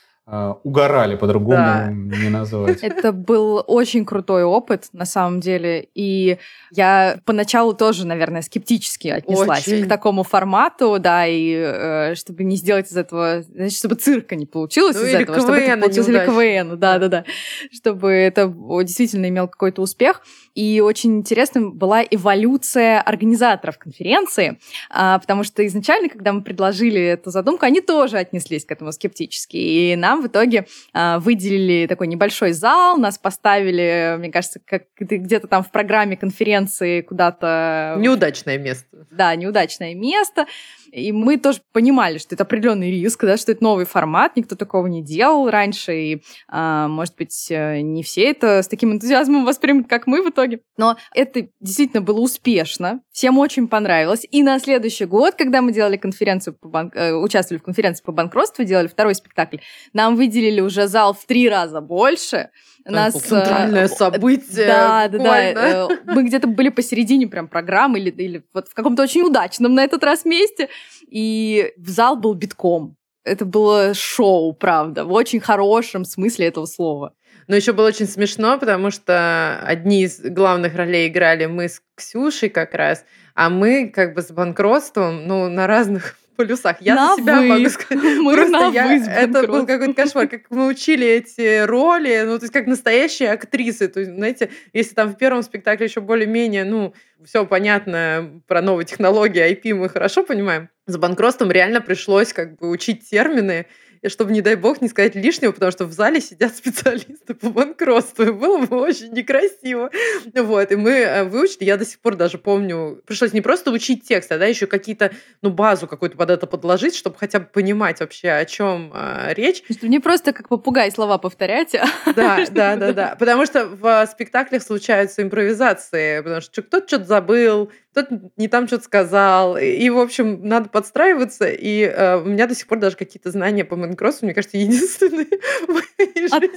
S3: угорали, по-другому да. не назвать.
S1: Это был очень крутой опыт, на самом деле. И я поначалу тоже, наверное, скептически отнеслась очень. к такому формату, да, и э, чтобы не сделать из этого, значит, чтобы цирка не получилось ну, из этого, КВН, чтобы это получилось или КВН, да, да, да, чтобы это действительно имел какой-то успех. И очень интересным была эволюция организаторов конференции, а, потому что изначально, когда мы предложили эту задумку, они тоже отнеслись к этому скептически. И нам в итоге а, выделили такой небольшой зал, нас поставили, мне кажется, как где-то там в программе конференции куда-то...
S2: Неудачное место.
S1: Да, неудачное место. И мы тоже понимали, что это определенный риск, да, что это новый формат, никто такого не делал раньше, и, а, может быть, э, не все это с таким энтузиазмом воспримут, как мы в итоге. Но это действительно было успешно, всем очень понравилось. И на следующий год, когда мы делали конференцию, по банк... Э, участвовали в конференции по банкротству, делали второй спектакль, нам выделили уже зал в три раза больше,
S2: нас... Э, центральное событие.
S1: Да, да, да. Мы где-то были посередине прям программы или, или вот в каком-то очень удачном на этот раз месте. И в зал был битком. Это было шоу, правда, в очень хорошем смысле этого слова.
S2: Но еще было очень смешно, потому что одни из главных ролей играли мы с Ксюшей как раз, а мы как бы с банкротством, ну, на разных полюсах. Я на за себя вы. могу сказать. Мы Просто на я, это был какой-то кошмар. Как мы учили эти роли, ну, то есть как настоящие актрисы. То есть, знаете, если там в первом спектакле еще более-менее, ну, все понятно про новые технологии, IP мы хорошо понимаем, с банкротством реально пришлось как бы учить термины, и чтобы, не дай бог, не сказать лишнего, потому что в зале сидят специалисты по банкротству, и было бы очень некрасиво. Вот, и мы э, выучили, я до сих пор даже помню, пришлось не просто учить текст, а да, еще какие-то, ну, базу какую-то под это подложить, чтобы хотя бы понимать вообще, о чем э, речь.
S1: Не просто как попугай слова повторять. А
S2: да, да, да, да. Потому что в спектаклях случаются импровизации, потому что кто-то что-то забыл, кто-то не там что-то сказал. И, в общем, надо подстраиваться. И э, у меня до сих пор даже какие-то знания по Майнкроссу, мне кажется, единственные в моей
S1: жизни.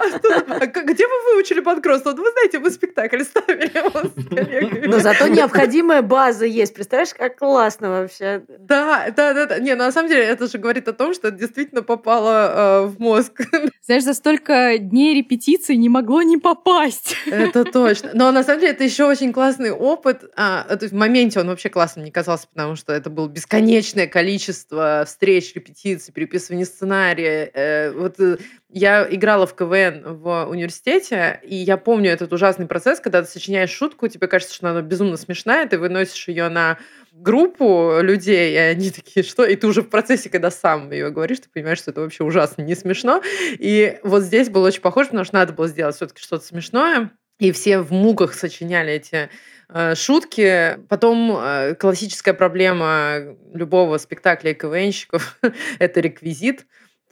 S2: А где вы выучили? Вот вы знаете, мы спектакль ставили
S4: Но зато необходимая база есть. Представляешь, как классно вообще.
S2: Да, да, да. да. Не, ну, на самом деле это же говорит о том, что это действительно попало э, в мозг.
S1: Знаешь, за столько дней репетиций не могло не попасть.
S2: Это точно. Но на самом деле это еще очень классный опыт. А, то есть в моменте он вообще классным не казался, потому что это было бесконечное количество встреч, репетиций, переписывания сценария. Э, вот э, я играла в КВН в университете, и я помню этот ужасный процесс, когда ты сочиняешь шутку, тебе кажется, что она безумно смешная, ты выносишь ее на группу людей, и они такие, что? И ты уже в процессе, когда сам ее говоришь, ты понимаешь, что это вообще ужасно не смешно. И вот здесь было очень похоже, потому что надо было сделать все-таки что-то смешное. И все в муках сочиняли эти э, шутки. Потом э, классическая проблема любого спектакля и КВНщиков — это реквизит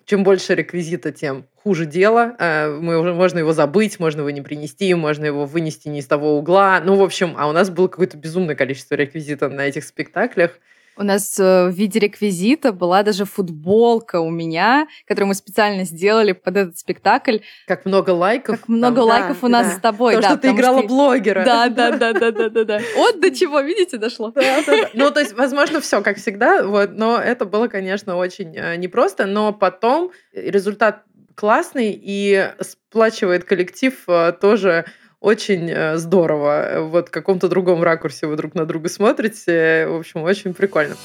S2: чем больше реквизита, тем хуже дело. Э, мы уже, можно его забыть, можно его не принести, можно его вынести не из того угла. Ну, в общем, а у нас было какое-то безумное количество реквизита на этих спектаклях.
S1: У нас э, в виде реквизита была даже футболка у меня, которую мы специально сделали под этот спектакль.
S2: Как много лайков.
S1: Как много там, лайков да, у нас да. с тобой.
S2: То,
S1: да,
S2: что ты играла что... блогера.
S1: Да, да, да, да, да, да, да. Вот до чего, видите, дошло.
S2: Да, да, да. Ну, то есть, возможно, все как всегда, вот, но это было, конечно, очень э, непросто, но потом результат классный и сплачивает коллектив э, тоже очень э, здорово. Вот в каком-то другом ракурсе вы друг на друга смотрите. В общем, очень прикольно.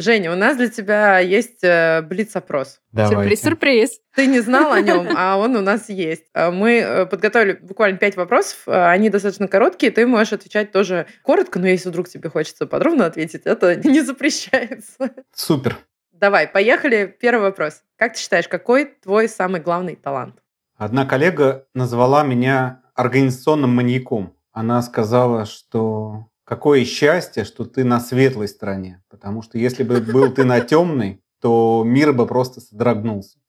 S2: Женя, у нас для тебя есть э, блиц-опрос.
S1: Сюрприз-сюрприз.
S2: Ты не знал о нем, а он у нас есть. Э, мы подготовили буквально пять вопросов. Они достаточно короткие. Ты можешь отвечать тоже коротко, но если вдруг тебе хочется подробно ответить, это не запрещается.
S3: Супер.
S2: Давай, поехали. Первый вопрос. Как ты считаешь, какой твой самый главный талант?
S3: Одна коллега назвала меня организационным маньяком. Она сказала, что какое счастье, что ты на светлой стороне. Потому что если бы был ты на темной, то мир бы просто содрогнулся.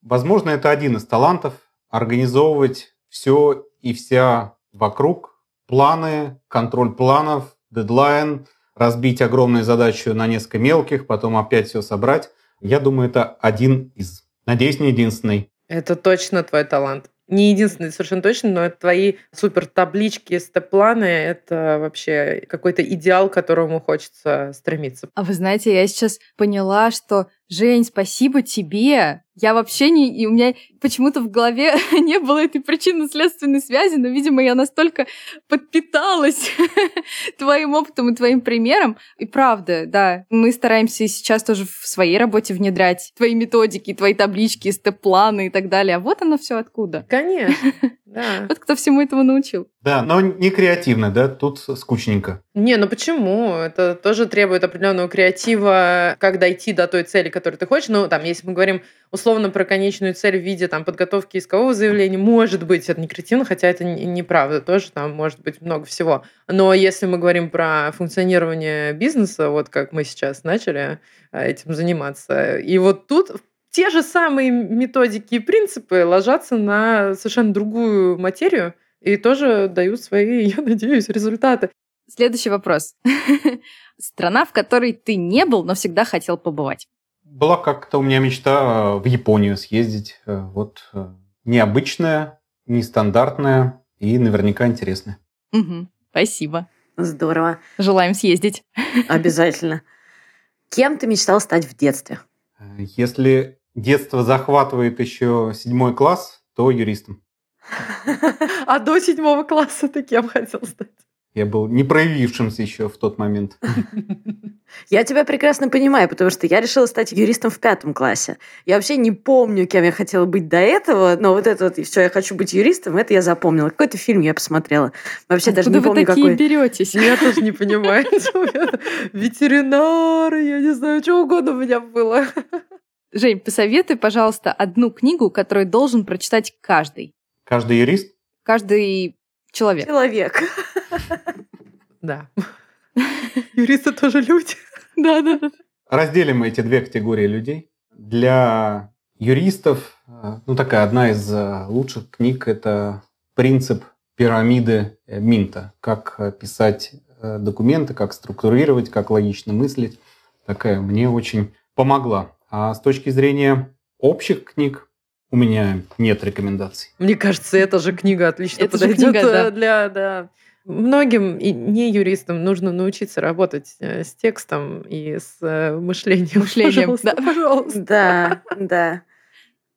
S3: Возможно, это один из талантов – организовывать все и вся вокруг, планы, контроль планов, дедлайн, разбить огромную задачу на несколько мелких, потом опять все собрать. Я думаю, это один из. Надеюсь, не единственный.
S2: Это точно твой талант не единственный совершенно точно, но твои супер таблички, степ-планы — это вообще какой-то идеал, к которому хочется стремиться.
S1: А вы знаете, я сейчас поняла, что Жень, спасибо тебе. Я вообще не... И у меня почему-то в голове не было этой причинно-следственной связи, но, видимо, я настолько подпиталась твоим опытом и твоим примером. И правда, да, мы стараемся сейчас тоже в своей работе внедрять твои методики, твои таблички, степ-планы и так далее. А вот оно все откуда.
S2: Конечно, да.
S1: Вот кто всему этому научил.
S3: Да, но не креативно, да, тут скучненько.
S2: Не, ну почему? Это тоже требует определенного креатива, как дойти до той цели, которую ты хочешь. Ну, там, если мы говорим условно про конечную цель в виде там, подготовки искового заявления, может быть, это не креативно, хотя это неправда, тоже там может быть много всего. Но если мы говорим про функционирование бизнеса, вот как мы сейчас начали э, этим заниматься, и вот тут те же самые методики и принципы ложатся на совершенно другую материю, и тоже дают свои, я надеюсь, результаты.
S1: Следующий вопрос. Страна, в которой ты не был, но всегда хотел побывать.
S3: Была как-то у меня мечта э, в Японию съездить. Э, вот э, необычная, нестандартная и наверняка интересная.
S1: Угу, спасибо.
S4: Здорово.
S1: Желаем съездить.
S4: Обязательно. Кем ты мечтал стать в детстве?
S3: Если детство захватывает еще седьмой класс, то юристом.
S2: А до седьмого класса ты кем хотел стать?
S3: Я был не проявившимся еще в тот момент.
S4: Я тебя прекрасно понимаю, потому что я решила стать юристом в пятом классе. Я вообще не помню, кем я хотела быть до этого, но вот это вот, все, я хочу быть юристом, это я запомнила. Какой-то фильм я посмотрела. Вообще Откуда даже не
S1: вы
S4: помню,
S1: такие
S4: какой.
S1: беретесь?
S2: Я тоже не понимаю. Ветеринары, я не знаю, что угодно у меня было.
S1: Жень, посоветуй, пожалуйста, одну книгу, которую должен прочитать каждый.
S3: Каждый юрист?
S1: Каждый человек.
S4: Человек.
S2: Да. Юристы тоже люди.
S1: Да, да, да.
S3: Разделим мы эти две категории людей. Для юристов, э, ну такая одна из э, лучших книг – это принцип пирамиды э, Минта. Как писать документы, как структурировать, как логично мыслить. Такая мне очень помогла. А с точки зрения общих книг, у меня нет рекомендаций.
S2: Мне кажется, эта же книга отлично
S1: Это же
S2: подойдет
S1: книга, да.
S2: для... Да. Многим и не юристам нужно научиться работать э, с текстом и с э, мышлением.
S1: Мышлением,
S2: Пожалуйста,
S1: да.
S2: пожалуйста.
S4: Да, да.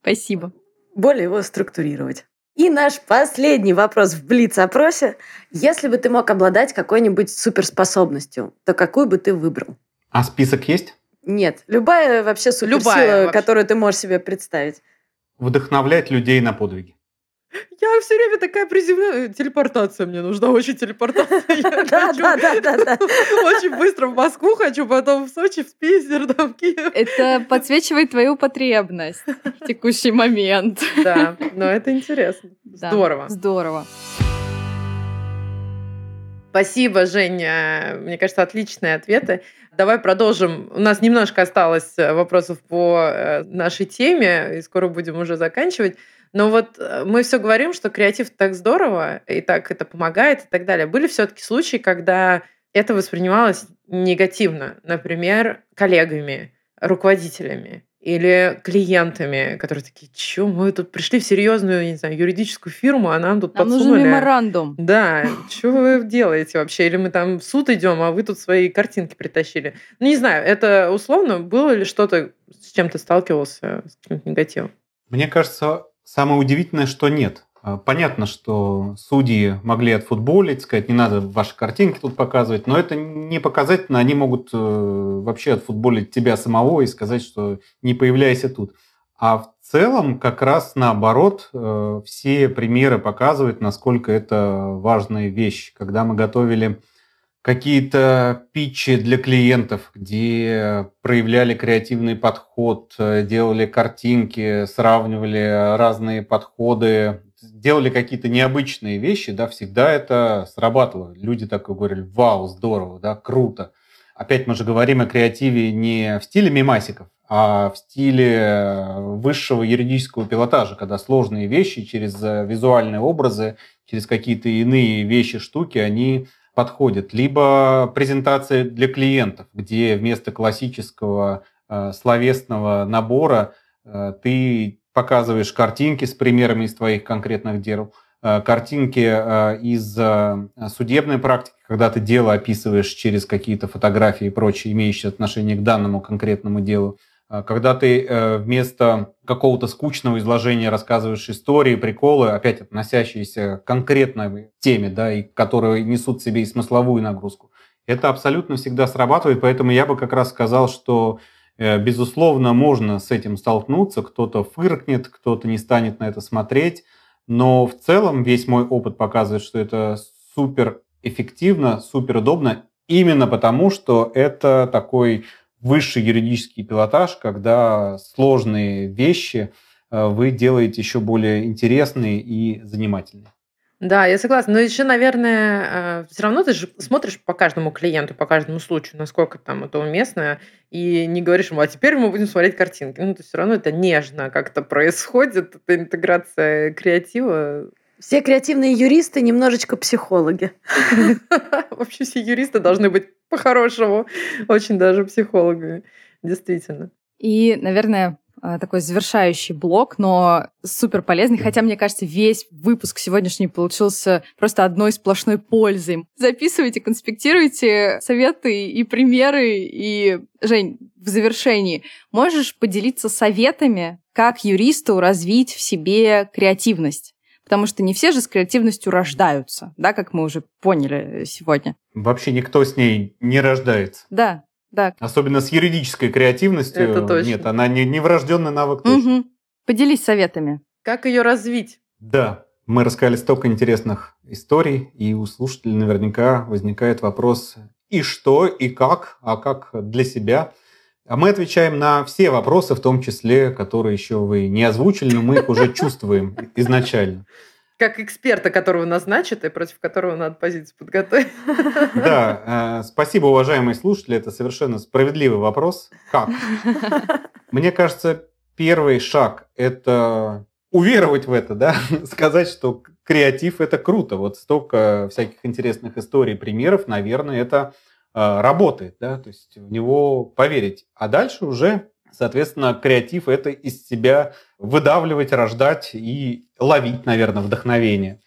S1: Спасибо.
S4: Более его структурировать. И наш последний вопрос в Блиц-опросе. Если бы ты мог обладать какой-нибудь суперспособностью, то какую бы ты выбрал?
S3: А список есть?
S4: Нет, любая вообще суперсила,
S2: Любая вообще.
S4: которую ты можешь себе представить.
S3: Вдохновлять людей на подвиги.
S2: Я все время такая приземленная. Телепортация мне нужна, очень телепортация. Я
S4: Да,
S2: хочу
S4: да, да, да.
S2: Очень быстро в Москву хочу, потом в Сочи, в Питер, там, в Киев.
S1: Это подсвечивает твою потребность в текущий момент.
S2: Да, но это интересно. Здорово.
S1: Здорово.
S2: Спасибо, Женя. Мне кажется, отличные ответы. Давай продолжим. У нас немножко осталось э, вопросов по э, нашей теме, и скоро будем уже заканчивать. Но вот э, мы все говорим, что креатив так здорово, и так это помогает, и так далее. Были все-таки случаи, когда это воспринималось негативно, например, коллегами, руководителями или клиентами, которые такие, что мы тут пришли в серьезную, не знаю, юридическую фирму, а нам тут
S1: Нам нужен
S2: подсунули.
S1: меморандум.
S2: Да, что вы делаете вообще? Или мы там в суд идем, а вы тут свои картинки притащили. Ну, не знаю, это условно, было ли что-то, с чем ты сталкивался, с каким-то негативом?
S3: Мне кажется, самое удивительное, что нет. А, понятно, что судьи могли отфутболить, сказать, не надо ваши картинки тут показывать, но это не показательно, они могут э, вообще отфутболить тебя самого и сказать, что не появляйся тут. А в целом как раз наоборот э, все примеры показывают, насколько это важная вещь. Когда мы готовили какие-то питчи для клиентов, где проявляли креативный подход, э, делали картинки, сравнивали разные подходы, делали какие-то необычные вещи, да, всегда это срабатывало. Люди так говорили, вау, здорово, да, круто. Опять мы же говорим о креативе не в стиле мимасиков, а в стиле высшего юридического пилотажа, когда сложные вещи через визуальные образы, через какие-то иные вещи, штуки, они подходят. Либо презентация для клиентов, где вместо классического э, словесного набора э, ты показываешь картинки с примерами из твоих конкретных дел, э, картинки э, из э, судебной практики, когда ты дело описываешь через какие-то фотографии и прочее, имеющие отношение к данному конкретному делу. Когда ты вместо какого-то скучного изложения рассказываешь истории, приколы, опять относящиеся к конкретной теме, да, и которые несут в себе и смысловую нагрузку, это абсолютно всегда срабатывает, поэтому я бы как раз сказал, что безусловно, можно с этим столкнуться, кто-то фыркнет, кто-то не станет на это смотреть, но в целом весь мой опыт показывает, что это супер эффективно, супер удобно, именно потому, что это такой высший юридический пилотаж, когда сложные вещи э, вы делаете еще более интересные и занимательные.
S2: Да, я согласна. Но еще, наверное, э, все равно ты же смотришь по каждому клиенту, по каждому случаю, насколько там это уместно, и не говоришь ему, а теперь мы будем смотреть картинки. Ну, то все равно это нежно как-то происходит, эта интеграция креатива.
S4: Все креативные юристы немножечко психологи.
S2: Вообще все юристы должны быть по-хорошему очень даже психологами. Действительно.
S1: И, наверное, такой завершающий блок, но супер полезный. Хотя, мне кажется, весь выпуск сегодняшний получился просто одной сплошной пользой. Записывайте, конспектируйте советы и примеры. И, Жень, в завершении, можешь поделиться советами, как юристу развить в себе креативность? Потому что не все же с креативностью рождаются, да, как мы уже поняли сегодня.
S3: Вообще никто с ней не рождается.
S1: Да, да.
S3: Особенно с юридической креативностью.
S2: Это точно.
S3: Нет, она не, не врожденный навык точно.
S1: Угу. Поделись советами.
S2: Как ее развить?
S3: Да, мы рассказали столько интересных историй, и у слушателей наверняка возникает вопрос, и что, и как, а как для себя. А мы отвечаем на все вопросы, в том числе, которые еще вы не озвучили, но мы их уже чувствуем изначально
S2: как эксперта, которого назначат и против которого надо позицию подготовить.
S3: Да, э, спасибо, уважаемые слушатели, это совершенно справедливый вопрос. Как? Мне кажется, первый шаг – это уверовать в это, да, сказать, что креатив – это круто. Вот столько всяких интересных историй, примеров, наверное, это э, работает, да, то есть в него поверить. А дальше уже Соответственно, креатив – это из себя выдавливать, рождать и ловить, наверное, вдохновение.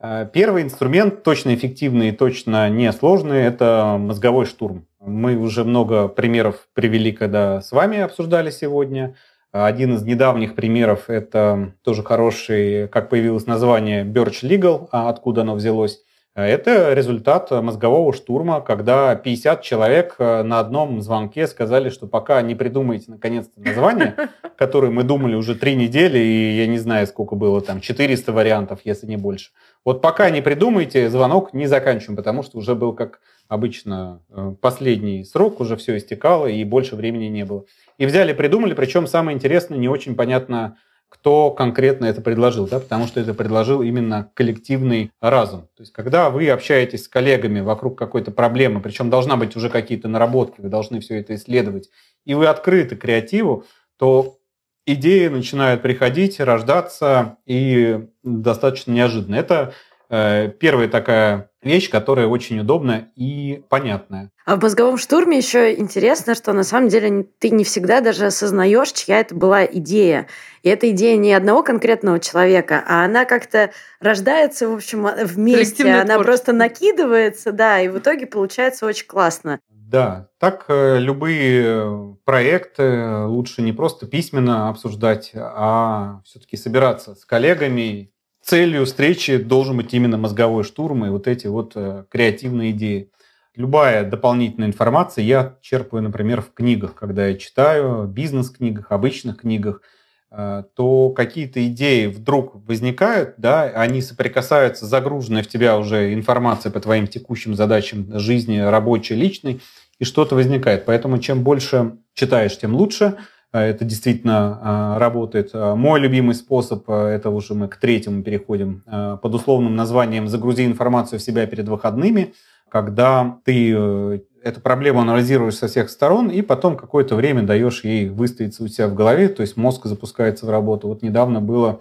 S3: Э, первый инструмент, точно эффективный и точно несложный, это мозговой штурм. Мы уже много примеров привели, когда с вами обсуждали сегодня. Один из недавних примеров – это тоже хороший, как появилось название, Birch Legal, а откуда оно взялось. А это результат мозгового штурма, когда 50 человек э, на одном звонке сказали, что пока не придумаете наконец-то название, которое мы думали уже три недели, и я не знаю, сколько было там, 400 вариантов, если не больше. Вот пока не придумаете, звонок не заканчиваем, потому что уже был, как обычно, э, последний срок, уже все истекало, и больше времени не было. И взяли, придумали, причем самое интересное, не очень понятно, кто конкретно это предложил, да, потому что это предложил именно коллективный разум. То есть, когда вы общаетесь с коллегами вокруг какой-то проблемы, причем должна быть уже какие-то наработки, вы должны все это исследовать, и вы открыты креативу, то идеи начинают приходить, рождаться и достаточно неожиданно. Это Э, первая такая вещь, которая очень удобная и понятная.
S4: А в мозговом штурме еще интересно, что на самом деле ты не всегда даже осознаешь, чья это была идея. И эта идея не одного конкретного человека, а она как-то рождается, в общем, вместе. Она просто накидывается, да, и в итоге получается очень классно.
S3: Да, так э, любые проекты лучше не просто письменно обсуждать, а все-таки собираться с коллегами, целью встречи должен быть именно мозговой штурм и вот эти вот э, креативные идеи. Любая дополнительная информация я черпаю, например, в книгах, когда я читаю, бизнес-книгах, обычных книгах, э, то какие-то идеи вдруг возникают, да, они соприкасаются с загруженной в тебя уже информацией по твоим текущим задачам жизни, рабочей, личной, и что-то возникает. Поэтому чем больше читаешь, тем лучше – это действительно а, работает. А, мой любимый способ, это уже мы к третьему переходим, под условным названием «Загрузи информацию в себя перед выходными», когда ты э, эту проблему анализируешь со всех сторон и потом какое-то время даешь ей выставиться у себя в голове, то есть мозг запускается в работу. Вот недавно было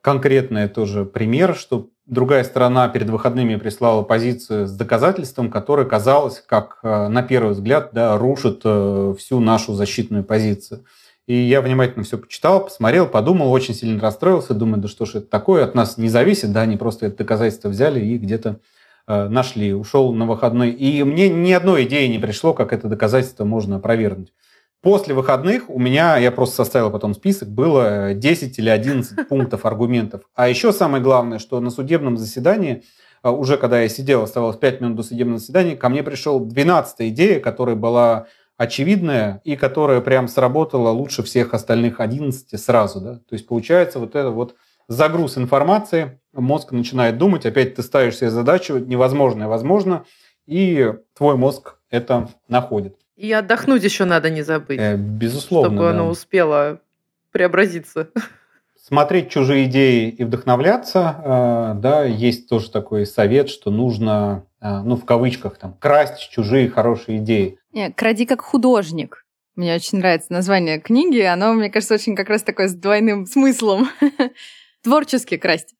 S3: конкретный тоже пример, что другая сторона перед выходными прислала позицию с доказательством, которое казалось, как на первый взгляд, да, рушит э, всю нашу защитную позицию. И я внимательно все почитал, посмотрел, подумал, очень сильно расстроился, думаю, да что ж это такое, от нас не зависит, да, они просто это доказательство взяли и где-то э, нашли, ушел на выходной. И мне ни одной идеи не пришло, как это доказательство можно опровергнуть. После выходных у меня, я просто составил потом список, было 10 или 11 пунктов аргументов. А еще самое главное, что на судебном заседании, э, уже когда я сидел, оставалось 5 минут до судебного заседания, ко мне пришел 12 идея, которая была очевидная и которая прям сработала лучше всех остальных 11 сразу. Да? То есть получается вот это вот загруз информации, мозг начинает думать, опять ты ставишь себе задачу, невозможное возможно, и твой мозг это находит.
S2: И отдохнуть еще надо не забыть.
S3: Э, безусловно.
S2: Чтобы да. оно успело преобразиться.
S3: Смотреть чужие идеи и вдохновляться, э, да, есть тоже такой совет, что нужно ну, в кавычках, там, красть чужие хорошие идеи.
S1: Не, кради как художник. Мне очень нравится название книги. Оно, мне кажется, очень как раз такое с двойным смыслом. Творчески красть.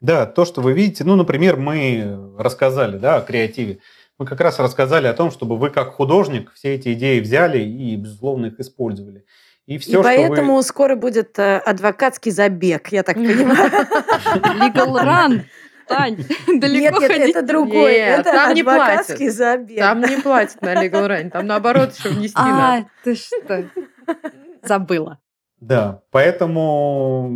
S3: Да, то, что вы видите, ну, например, мы рассказали, да, о креативе. Мы как раз рассказали о том, чтобы вы как художник все эти идеи взяли и, безусловно, их использовали.
S4: И, все, и поэтому вы... скоро будет э, адвокатский забег, я так понимаю.
S1: Legal run. Тань, далеко
S4: Нет, нет, это другое. Нет, это там не платят. забег.
S2: Там не платят на Legal Run. Там наоборот еще внести а, надо.
S1: ты что? Забыла.
S3: Да, поэтому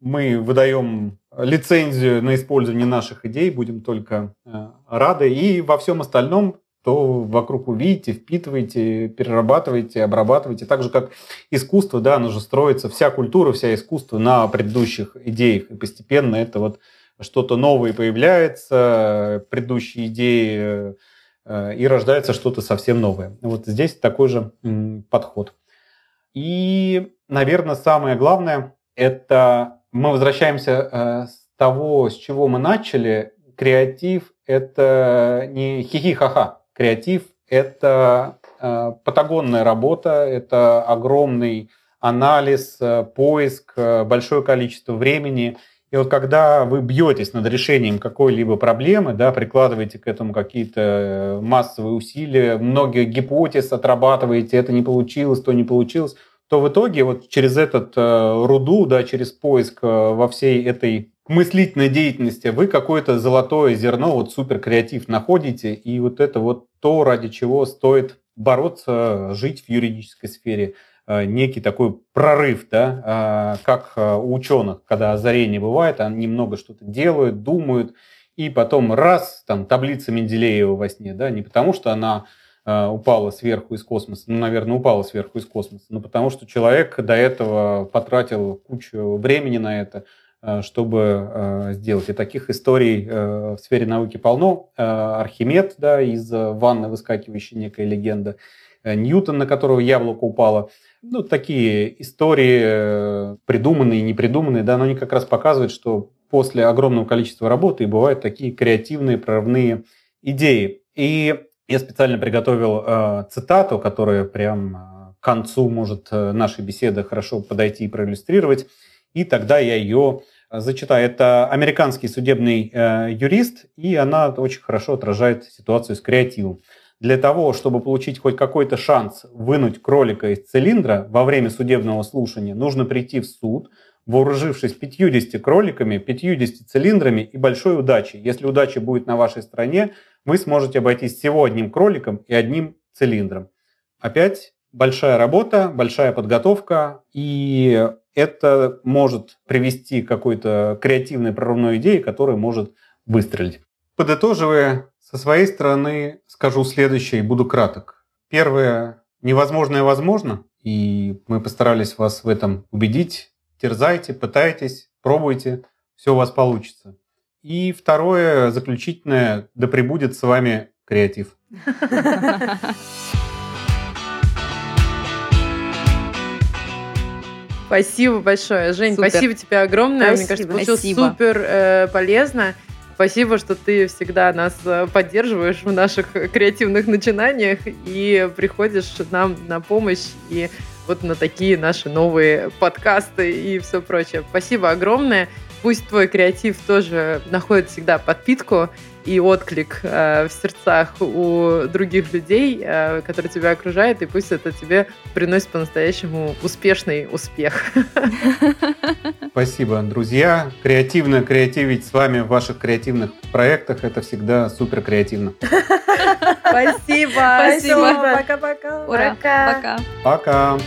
S3: мы выдаем лицензию на использование наших идей, будем только э, рады. И во всем остальном то вокруг увидите, впитываете, перерабатываете, обрабатываете. Так же, как искусство, да, оно же строится, вся культура, вся искусство на предыдущих идеях. И постепенно это вот что-то новое появляется, предыдущие идеи, э, и рождается что-то совсем новое. Вот здесь такой же подход. И, наверное, самое главное, это мы возвращаемся э, с того, с чего мы начали. Креатив – это не хихи-ха-ха. Креатив – это э, патагонная работа, это огромный анализ, поиск, большое количество времени – и вот когда вы бьетесь над решением какой-либо проблемы, да, прикладываете к этому какие-то э, массовые усилия, многие гипотез отрабатываете, это не получилось, то не получилось, то в итоге вот через этот э, руду, да, через поиск э, во всей этой мыслительной деятельности вы какое-то золотое зерно, вот супер креатив находите, и вот это вот то, ради чего стоит бороться, жить в юридической сфере – некий такой прорыв, да, э, как э, у ученых, когда озарение бывает, они немного что-то делают, думают, и потом раз, там, таблица Менделеева во сне, да, не потому что она упала сверху из космоса, ну, наверное, упала сверху из космоса, но потому что человек до этого потратил кучу времени на это, чтобы сделать. И таких историй в сфере науки полно. Архимед, да, из ванны выскакивающая некая легенда, Ньютон, на которого яблоко упало – ну, такие истории, э, придуманные непридуманные, да, но они как раз показывают, что после огромного количества работы бывают такие креативные, прорывные идеи. И я специально приготовил э, цитату, которая прям э, к концу может э, нашей беседы хорошо подойти и проиллюстрировать. И тогда я ее зачитаю. Это американский судебный э, юрист, и она очень хорошо отражает ситуацию с креативом. Для того, чтобы получить хоть какой-то шанс вынуть кролика из цилиндра во время судебного слушания, нужно прийти в суд, вооружившись 50 кроликами, 50 цилиндрами и большой удачей. Если удача будет на вашей стороне, вы сможете обойтись всего одним кроликом и одним цилиндром. Опять большая работа, большая подготовка. И это может привести к какой-то креативной прорывной идее, которая может выстрелить. Подытоживая, со своей стороны скажу следующее и буду краток. Первое, невозможное возможно, и мы постарались вас в этом убедить. Терзайте, пытайтесь, пробуйте, все у вас получится. И второе, заключительное, да пребудет с вами креатив.
S2: Спасибо большое, Жень, супер. спасибо тебе огромное. Спасибо. Мне кажется, получилось спасибо. супер э, полезно. Спасибо, что ты всегда нас э, поддерживаешь в наших креативных начинаниях и приходишь нам на помощь и вот на такие наши новые подкасты и все прочее. Спасибо огромное. Пусть твой креатив тоже находит всегда подпитку и отклик э, в сердцах у других людей, э, которые тебя окружают, и пусть это тебе приносит по-настоящему успешный успех.
S3: Спасибо, друзья. Креативно креативить с вами в ваших креативных проектах это всегда супер креативно.
S2: Спасибо.
S1: Спасибо.
S2: Пока-пока.
S1: Ура. Пока.
S3: Пока.